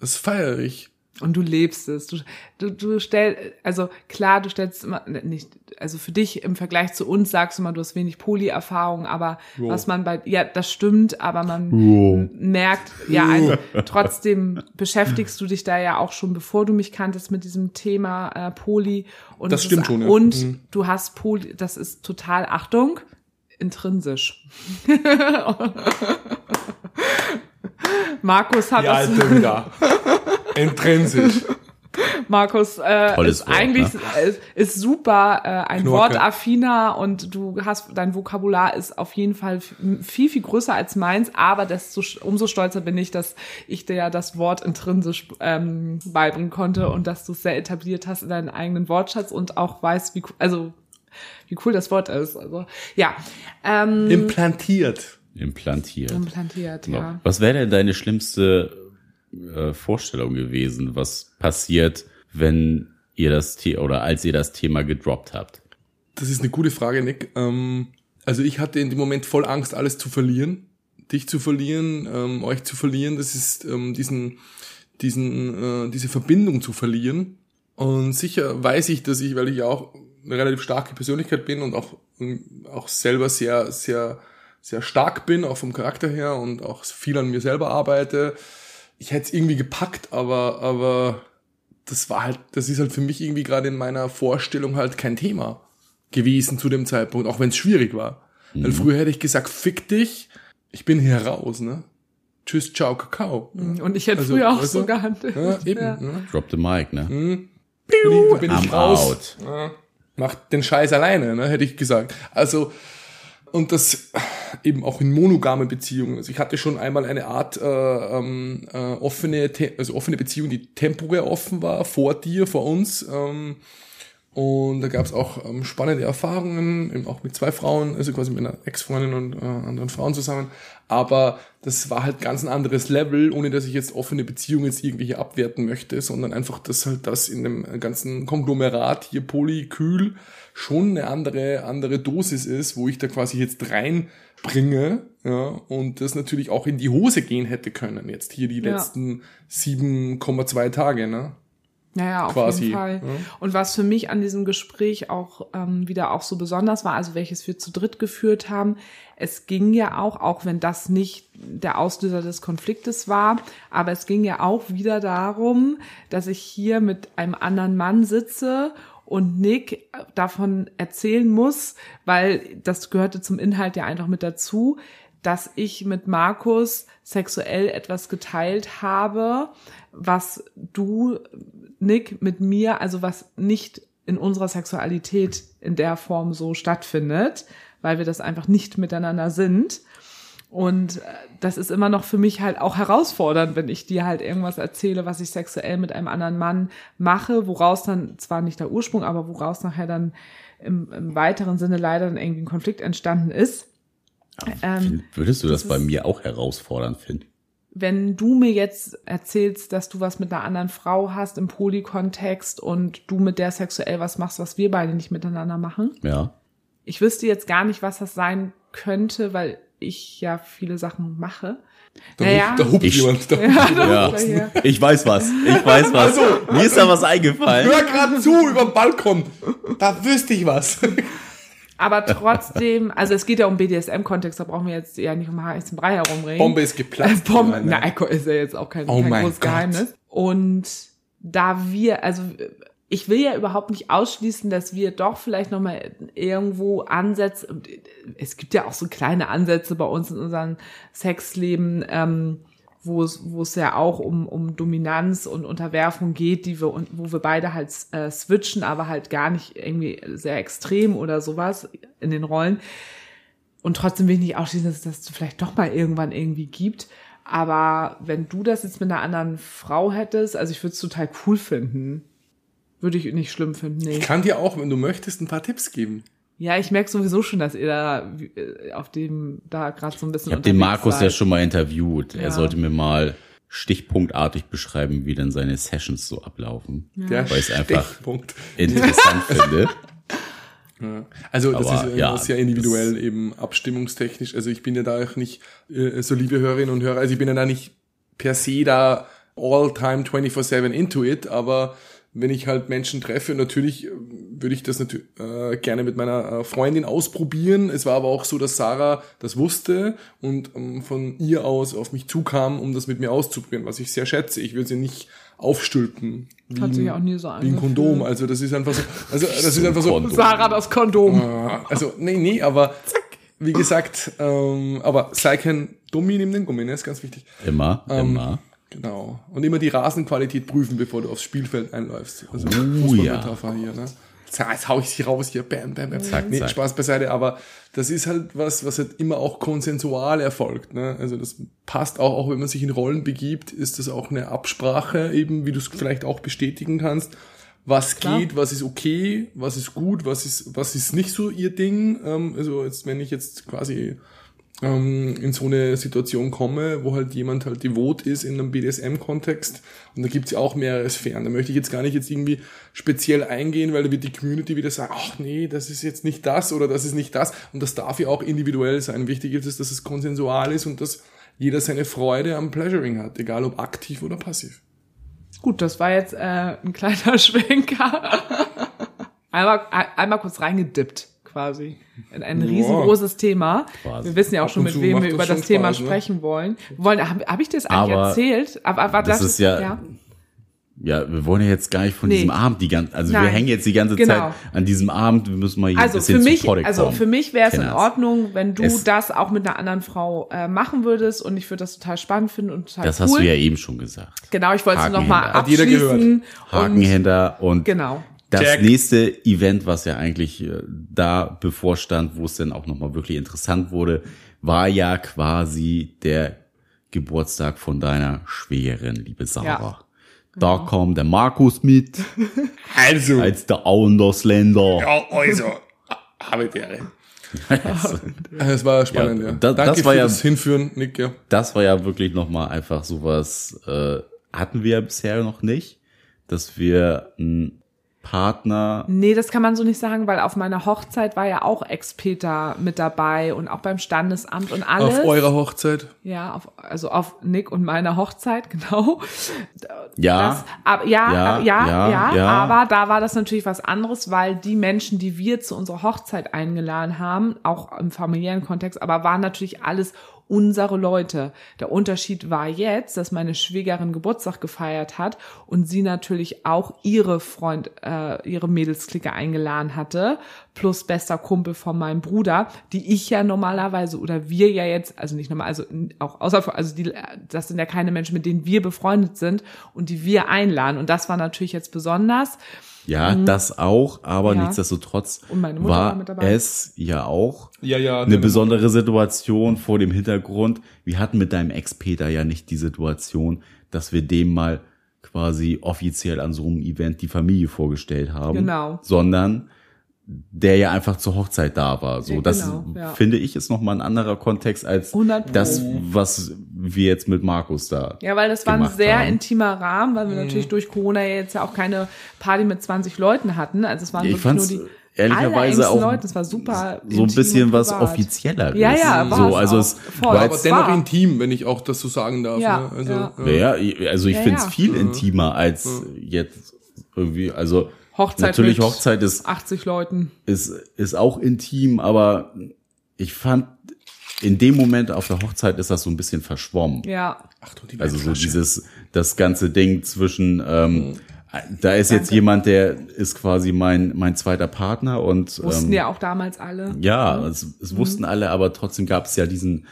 das feiere ich. Und du lebst es. Du, du, du stellst, also klar, du stellst immer, nicht, also für dich im Vergleich zu uns sagst du mal, du hast wenig Poly-Erfahrung, aber Jo. was man bei, ja, das stimmt, aber man Jo. merkt, ja, ein, trotzdem beschäftigst du dich da ja auch schon, bevor du mich kanntest, mit diesem Thema äh, Poly. Und Das stimmt ist, schon, ja. Und Mhm. du hast Poly, das ist total, Achtung, intrinsisch. Markus hat das wieder. Intrinsisch. Markus äh, Tolles ist Wort, eigentlich ne? ist, ist super äh, ein Knorke. Wortaffiner und du hast dein Vokabular ist auf jeden Fall viel viel größer als meins, aber desto umso stolzer bin ich, dass ich dir ja das Wort intrinsisch ähm, beibringen konnte und dass du es sehr etabliert hast in deinen eigenen Wortschatz und auch weißt, wie also Wie cool das Wort ist. Also ja. Ähm, Implantiert. Implantiert. implantiert, ja. Was wäre denn deine schlimmste äh, Vorstellung gewesen, was passiert, wenn ihr das The oder als ihr das Thema gedroppt habt? Das ist eine gute Frage, Nick. Ähm, also ich hatte in dem Moment voll Angst, alles zu verlieren, dich zu verlieren, ähm, euch zu verlieren. Das ist ähm, diesen, diesen, äh, diese Verbindung zu verlieren. Und sicher weiß ich, dass ich, weil ich ja auch eine relativ starke Persönlichkeit bin und auch, auch selber sehr, sehr, sehr stark bin, auch vom Charakter her und auch viel an mir selber arbeite. Ich hätte es irgendwie gepackt, aber, aber das war halt, das ist halt für mich irgendwie gerade in meiner Vorstellung halt kein Thema gewesen zu dem Zeitpunkt, auch wenn es schwierig war. Mhm. Weil früher hätte ich gesagt, fick dich, ich bin hier raus, ne? Tschüss, ciao, Kakao. Mhm. Und ich hätte also, früher auch so gehandelt. Ja, eben. Ja. Ne? Drop the mic, ne? Mhm. Bin ich, bin ich I'm raus. out. Ja, mach den Scheiß alleine, ne, hätte ich gesagt. Also, und das eben auch in monogame Beziehungen. Also ich hatte schon einmal eine Art äh, ähm, äh, offene, also offene Beziehung, die temporär offen war, vor dir, vor uns. Ähm, und da gab es auch ähm, spannende Erfahrungen, eben auch mit zwei Frauen, also quasi mit einer Ex-Freundin und äh, anderen Frauen zusammen. Aber das war halt ganz ein anderes Level, ohne dass ich jetzt offene Beziehungen jetzt irgendwie hier abwerten möchte, sondern einfach, dass halt das in dem ganzen Konglomerat hier Polykül schon eine andere, andere Dosis ist, wo ich da quasi jetzt reinbringe, ja, und das natürlich auch in die Hose gehen hätte können, jetzt hier die Ja. letzten 7,2 Tage, ne? Naja, auf quasi, jeden Fall. ja. Und was für mich an diesem Gespräch auch ähm, wieder auch so besonders war, also welches wir zu dritt geführt haben, es ging ja auch, auch wenn das nicht der Auslöser des Konfliktes war, aber es ging ja auch wieder darum, dass ich hier mit einem anderen Mann sitze und Nick davon erzählen muss, weil das gehörte zum Inhalt ja einfach mit dazu, dass ich mit Markus sexuell etwas geteilt habe, was du, Nick, mit mir, also was nicht in unserer Sexualität in der Form so stattfindet, weil wir das einfach nicht miteinander sind. Und äh, das ist immer noch für mich halt auch herausfordernd, wenn ich dir halt irgendwas erzähle, was ich sexuell mit einem anderen Mann mache, woraus dann zwar nicht der Ursprung, aber woraus nachher dann im, im weiteren Sinne leider dann irgendwie ein Konflikt entstanden ist. Ähm, Würdest du das, das bei mir auch herausfordernd finden? wenn du mir jetzt erzählst, dass du was mit einer anderen Frau hast im Polykontext und du mit der sexuell was machst, was wir beide nicht miteinander machen. Ja. Ich wüsste jetzt gar nicht, was das sein könnte, weil ich ja viele Sachen mache. Da, Naja. hupt, da hupt Ich- jemand. Da Ja, hupt Ja, hier. ich weiß was. Ich weiß was. Mir ist da was eingefallen. Hör gerade zu über den Balkon. Da wüsste ich was. Aber trotzdem, also es geht ja um BDSM-Kontext, da brauchen wir jetzt ja nicht um heißen Brei herumreden. Bombe ist geplatzt. Bombe, Nein, na, ist ja jetzt auch kein, Oh kein mein großes Gott. Geheimnis. Und da wir, also ich will ja überhaupt nicht ausschließen, dass wir doch vielleicht nochmal irgendwo Ansätze, es gibt ja auch so kleine Ansätze bei uns in unserem Sexleben, ähm, wo es, wo es ja auch um, um Dominanz und Unterwerfung geht, die wir, wo wir beide halt äh, switchen, aber halt gar nicht irgendwie sehr extrem oder sowas in den Rollen. Und trotzdem will ich nicht ausschließen, dass es das vielleicht doch mal irgendwann irgendwie gibt. Aber wenn du das jetzt mit einer anderen Frau hättest, also ich würde es total cool finden. Würde ich nicht schlimm finden, nee. Ich kann dir auch, wenn du möchtest, ein paar Tipps geben. Ja, ich merke sowieso schon, dass ihr da äh, auf dem da gerade so ein bisschen Ich habe den Markus ja seid. schon mal interviewt. Ja. Er sollte mir mal stichpunktartig beschreiben, wie denn seine Sessions so ablaufen. Der Weil ich's einfach- Stichpunkt. Interessant finde. Also das Aber, ist äh, ja, sehr individuell eben abstimmungstechnisch. Also ich bin ja da auch nicht, äh, so liebe Hörerinnen und Hörer, also ich bin ja da nicht per se da all time 24-7 into it, aber wenn ich halt Menschen treffe, natürlich äh, würde ich das natürlich äh, gerne mit meiner äh, Freundin ausprobieren. Es war aber auch so, dass Sarah das wusste und ähm, von ihr aus auf mich zukam, um das mit mir auszuprobieren, was ich sehr schätze. Ich würde sie nicht aufstülpen. Wie Hat sich ein- auch nie so Wie ein. Kondom. Also das ist einfach so. Also das ist einfach so. Kondom. Sarah das Kondom. Ah, Also, nee, nee, aber wie gesagt, ähm, aber sei kein Dummi neben den Gummi, ne? Ist ganz wichtig. Immer, Ähm, immer. Genau. Und immer die Rasenqualität prüfen, bevor du aufs Spielfeld einläufst. Also Oh, ja. Hier, ne? Zack, Jetzt hau ich sie raus hier, bam, bam, bam. Zack, nee, zack. Spaß beiseite, aber das ist halt was, was halt immer auch konsensual erfolgt, ne? Also das passt auch, auch wenn man sich in Rollen begibt, ist das auch eine Absprache, eben, wie du es vielleicht auch bestätigen kannst. was Klar. geht, was ist okay, was ist gut, was ist, was ist nicht so ihr Ding. Ähm, also jetzt, wenn ich jetzt quasi ähm, in so eine Situation komme, wo halt jemand halt devot ist in einem BDSM-Kontext und da gibt's ja auch mehrere Sphären. Da möchte ich jetzt gar nicht jetzt irgendwie speziell eingehen, weil da wird die Community wieder sagen, ach nee, das ist jetzt nicht das oder das ist nicht das und das darf ja auch individuell sein. Wichtig ist es, dass es konsensual ist und dass jeder seine Freude am Pleasuring hat, egal ob aktiv oder passiv. Gut, das war jetzt äh, ein kleiner Schwenker. einmal, ein- einmal kurz reingedippt, quasi. In ein Ja. riesengroßes Thema. Quasi. Wir wissen ja auch Ab schon, mit wem wir das über das schon Thema Spaß, ne? sprechen wollen. wollen Habe hab ich das eigentlich Aber erzählt? Aber, aber das ist ja- Ja, wir wollen ja jetzt gar nicht von Nee. diesem Abend die ganze, also wir Nein. hängen jetzt die ganze Genau. Zeit an diesem Abend, wir müssen mal hier ein Also bisschen für mich, zu also kommen. für mich wäre es in. Ordnung, wenn du Es- das auch mit einer anderen Frau äh, machen würdest und ich würde das total spannend finden und total Das cool. hast du ja eben schon gesagt. Genau, ich wollte es Haken noch mal hinter. Hat jeder abschließen. Haken und, und Genau. Das Check. nächste Event, was ja eigentlich äh, da bevorstand, wo es dann auch nochmal wirklich interessant wurde, war ja quasi der Geburtstag von deiner Schwägerin, liebe Sarah. Ja. Da kam der Markus mit Also, als der Auendersländer. ja, also, habe wäre. Es war spannend, Ja, ja. da- Danke das war für ja- das Hinführen, Nick, ja. das war ja wirklich nochmal einfach sowas, äh, hatten wir bisher noch nicht, dass wir einen Partner, Nee, das kann man so nicht sagen, weil auf meiner Hochzeit war ja auch Ex-Peter mit dabei und auch beim Standesamt und alles. Auf eurer Hochzeit. Ja, auf, also auf Nick und meiner Hochzeit, genau. ja, Das, aber, ja, Ja, ja, ja, ja, ja, ja. aber da war das natürlich was anderes, weil die Menschen, die wir zu unserer Hochzeit eingeladen haben, auch im familiären Kontext, aber waren natürlich alles unsere Leute. Der Unterschied war jetzt, dass meine Schwägerin Geburtstag gefeiert hat und sie natürlich auch ihre Freund, äh, ihre Mädelsklicke eingeladen hatte, plus bester Kumpel von meinem Bruder, die ich ja normalerweise oder wir ja jetzt, also nicht normal, also auch außer, also die, das sind ja keine Menschen, mit denen wir befreundet sind und die wir einladen. Und das war natürlich jetzt besonders. Ja, das auch, aber Mhm. Ja. nichtsdestotrotz Und meine Mutter war war mit dabei. es ja auch Ja, ja. eine besondere Situation vor dem Hintergrund. Wir hatten mit deinem Ex-Peter ja nicht die Situation, dass wir dem mal quasi offiziell an so einem Event die Familie vorgestellt haben, Genau. sondern der ja einfach zur Hochzeit da war. So, Ja, das genau, ja. finde ich ist nochmal ein anderer Kontext als 100 Pro. das, was wir jetzt mit Markus da. Ja, weil das war ein sehr haben. intimer Rahmen, weil wir natürlich durch Corona jetzt ja auch keine Party mit 20 Leuten hatten. Also es waren Ich wirklich nur die ehrlicherweise allerengsten auch Leute. Es war super. so ein bisschen was offizieller. Ja, ja, war's so, also auch. es Voll. war aber jetzt, dennoch war- intim, wenn ich auch das so sagen darf. Ja, ne? Also, ja. ja. Ja, also ich Ja, find's ja. viel intimer als jetzt irgendwie, also Hochzeit natürlich mit Hochzeit ist, 80 Leuten. ist, ist auch intim, aber ich fand, in dem Moment auf der Hochzeit ist das so ein bisschen verschwommen. Ja. Ach du, die Also so dieses, das ganze Ding zwischen, ähm, Mhm. da ist jetzt jemand, der ist quasi mein, mein zweiter Partner und Wussten ähm, ja auch damals alle. ja, es, es Mhm. wussten alle, aber trotzdem gab es ja diesen,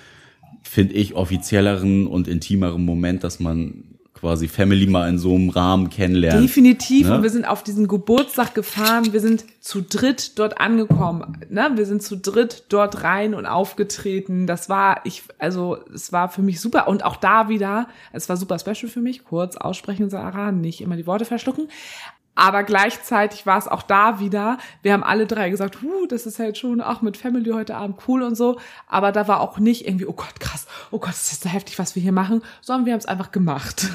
finde ich, offizielleren und intimeren Moment, dass man quasi Family mal in so einem Rahmen kennenlernt. Definitiv. Ne? Und wir sind auf diesen Geburtstag gefahren. Wir sind zu dritt dort angekommen. Ne? Wir sind zu dritt dort rein und aufgetreten. Das war, ich, also, es war für mich super. Und auch da wieder, es war super special für mich. Kurz aussprechen, Sarah, nicht immer die Worte verschlucken. Aber gleichzeitig war es auch da wieder, wir haben alle drei gesagt, huh, das ist halt schon, ach, mit Family heute Abend cool und so. Aber da war auch nicht irgendwie, oh Gott, krass, oh Gott, das ist so heftig, was wir hier machen, sondern wir haben es einfach gemacht.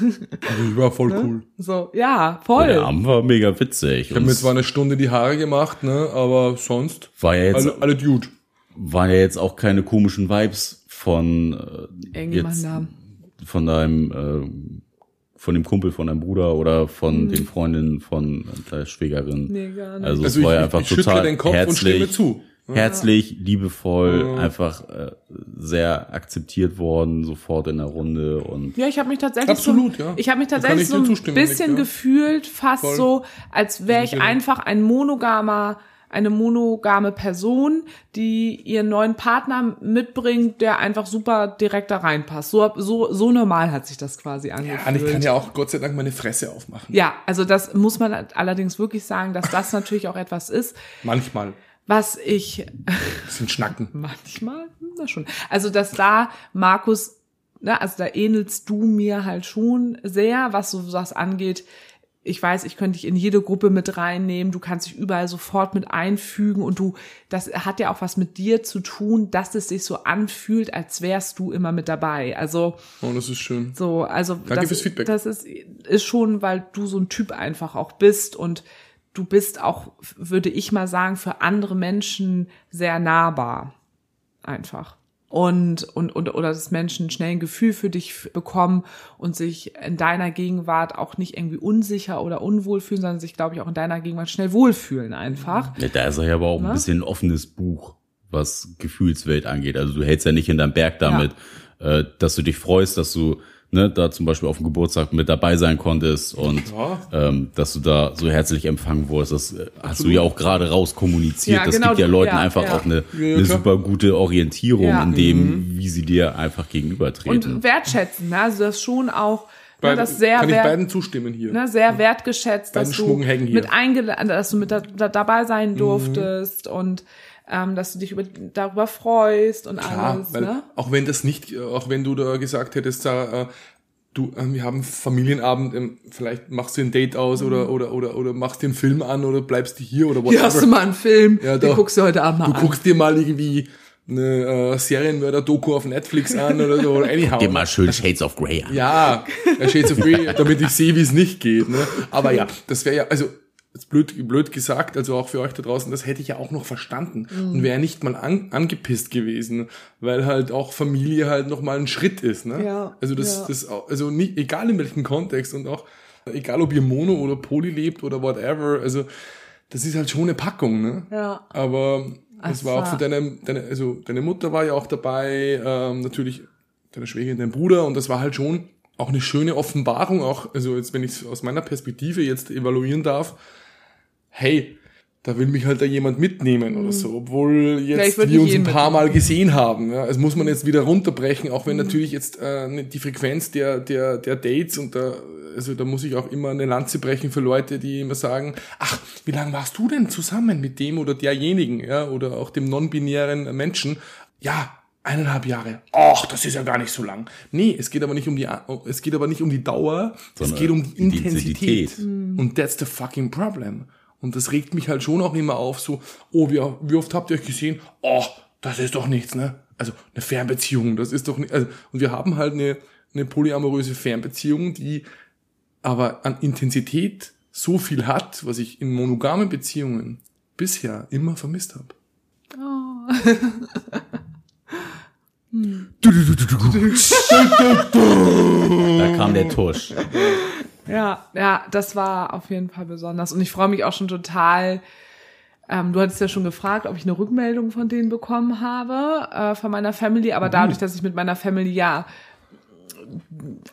Also, war voll cool. so, ja, voll. Der Abend war mega witzig. Ich habe mir zwar eine Stunde die Haare gemacht, ne, aber sonst war ja jetzt, alle, alle Dude. waren ja jetzt auch keine komischen Vibes von äh, Irgendjemand jetzt, da. von deinem äh, von dem Kumpel von deinem Bruder oder von den Freundinnen von der Schwägerin. Mhm. Nee, gar nicht. Also, Also es war ich- ja ich- einfach ich total den Kopf und herzlich, stimme zu. herzlich, liebevoll, einfach äh, sehr akzeptiert worden, sofort in der Runde und Ja, ich habe mich tatsächlich Absolut, so, ja. ich habe mich tatsächlich ich so ein bisschen Nick, ja. gefühlt, fast Voll. so, als wäre ich einfach ein monogamer eine monogame Person, die ihren neuen Partner mitbringt, der einfach super direkt da reinpasst. So, so, so normal hat sich das quasi angefühlt. Ja, und ich kann ja auch Gott sei Dank meine Fresse aufmachen. Ja, also das muss man allerdings wirklich sagen, dass das natürlich auch etwas ist, Manchmal. was ich Bisschen schnacken. Manchmal, hm, na schon. Also, dass da Markus, ne, also da ähnelst du mir halt schon sehr, was so was angeht. Ich weiß, ich könnte dich in jede Gruppe mit reinnehmen, du kannst dich überall sofort mit einfügen und du, das hat ja auch was mit dir zu tun, dass es sich so anfühlt, als wärst du immer mit dabei. Also Oh, das ist schön. so, also Danke das, fürs Feedback. das ist, ist schon, weil du so ein Typ einfach auch bist und du bist auch, würde ich mal sagen, für andere Menschen sehr nahbar. Einfach. Und, und, und, oder dass Menschen schnell ein Gefühl für dich bekommen und sich in deiner Gegenwart auch nicht irgendwie unsicher oder unwohl fühlen, sondern sich, glaube ich, auch in deiner Gegenwart schnell wohlfühlen einfach. Ja, da ist er ja aber auch Ne? ein bisschen ein offenes Buch, was Gefühlswelt angeht. Also du hältst ja nicht hinterm Berg damit, äh, dass du dich freust, dass du ne, da zum Beispiel auf dem Geburtstag mit dabei sein konntest und Ja. ähm, dass du da so herzlich empfangen wurdest. Das äh, hast du ja auch gerade raus kommuniziert. Ja, das genau, gibt ja du- Leuten ja, einfach ja. auch eine, eine super gute Orientierung Ja. in dem, wie sie dir einfach gegenübertreten. Und wertschätzen, ne? also das schon auch, ne, Beide- das sehr kann ich wert, beiden zustimmen hier. ne, sehr wertgeschätzt, dass Beiden du hängen hier. mit eingeladen, dass du mit da, da, dabei sein durftest und ähm, dass du dich über, darüber freust und Klar, alles. weil Ne? auch wenn das nicht, auch wenn du da gesagt hättest, da, äh, du, äh, wir haben Familienabend, ähm, vielleicht machst du ein Date aus oder, oder, oder, oder machst dir einen Film an oder bleibst du hier oder Hier hast du mal einen Film, Ja, den doch. guckst du heute Abend mal Du an. guckst dir mal irgendwie eine äh, Serienmörder-Doku auf Netflix an oder so, anyhow. Geh mal schön Shades of Grey an. Ja, ja, Shades of Grey, damit ich sehe, wie es nicht geht. Ne? Aber ja, das wäre ja, also ist blöd, blöd gesagt, also auch für euch da draußen, das hätte ich ja auch noch verstanden und wäre nicht mal an, angepisst gewesen, weil halt auch Familie halt noch mal ein Schritt ist. Ne? Ja, also das, ja. das, also nicht, egal in welchem Kontext und auch egal, ob ihr Mono oder Poly lebt oder whatever, also das ist halt schon eine Packung. Ne? Ja. Aber es war auch für deine, deine, also deine Mutter war ja auch dabei, ähm, natürlich deine Schwägerin, dein Bruder und das war halt schon auch eine schöne Offenbarung, auch, also jetzt, wenn ich es aus meiner Perspektive jetzt evaluieren darf, hey, da will mich halt da jemand mitnehmen oder so, obwohl jetzt würd wir uns ein paar Mal gesehen haben. Ja, das muss man jetzt wieder runterbrechen, auch wenn natürlich jetzt äh, ne- die Frequenz der, der, der Dates und da, also da muss ich auch immer eine Lanze brechen für Leute, die immer sagen, ach, wie lange warst du denn zusammen mit dem oder derjenigen, ja, oder auch dem non-binären Menschen? Ja, eineinhalb Jahre. Ach, das ist ja gar nicht so lang. Nee, es geht aber nicht um die, es geht aber nicht um die Dauer, Sondern es geht um die die Intensität. Intensität. Und that's the fucking problem. Und das regt mich halt schon auch immer auf, so, oh, wie, wie oft habt ihr euch gesehen? Oh, das ist doch nichts, ne? Also eine Fernbeziehung, das ist doch nicht. Also, und wir haben halt eine, eine polyamoröse Fernbeziehung, die aber an Intensität so viel hat, was ich in monogamen Beziehungen bisher immer vermisst habe. Da kam der Tusch. Ja, ja, das war auf jeden Fall besonders. Und ich freue mich auch schon total. Ähm, du hattest ja schon gefragt, ob ich eine Rückmeldung von denen bekommen habe, äh, von meiner Family. Aber dadurch, dass ich mit meiner Family ja,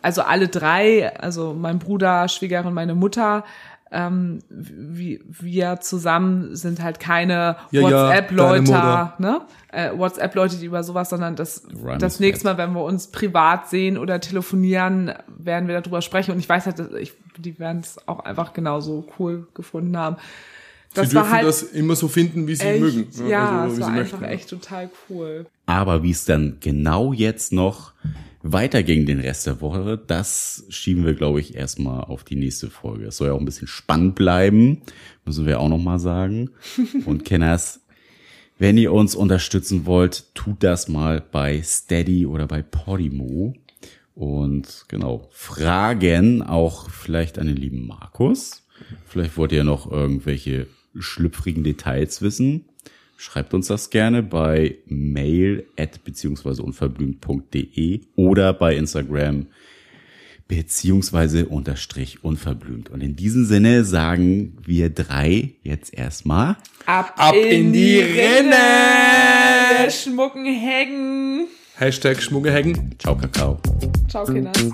also alle drei, also mein Bruder, Schwiegerin, meine Mutter, ähm, wie, wir zusammen sind halt keine Ja, ja, WhatsApp-Leute, deine ne? Äh, WhatsApp-Leute, die über sowas, sondern das, Run das nächste. Mal, wenn wir uns privat sehen oder telefonieren, werden wir darüber sprechen. Und ich weiß halt, dass ich, die werden es auch einfach genauso cool gefunden haben. Das sie dürfen halt das immer so finden, wie sie echt, mögen. ja, also, es war einfach möchten. echt total cool. Aber wie es dann genau jetzt noch weiterging den Rest der Woche, das schieben wir, glaube ich, erstmal auf die nächste Folge. Es soll ja auch ein bisschen spannend bleiben, müssen wir auch nochmal sagen. Und Kenners, wenn ihr uns unterstützen wollt, tut das mal bei Steady oder bei Podimo. Und genau, Fragen auch vielleicht an den lieben Markus. Vielleicht wollt ihr noch irgendwelche schlüpfrigen Details wissen. Schreibt uns das gerne bei mail at beziehungsweise unverblümt.de oder bei Instagram beziehungsweise unterstrich unverblümt. Und in diesem Sinne sagen wir drei jetzt erstmal Ab, Ab in die Rinne! Der schmucken Hängen. Hashtag Schmuggehängen. Ciao Kakao. Ciao, Kinders.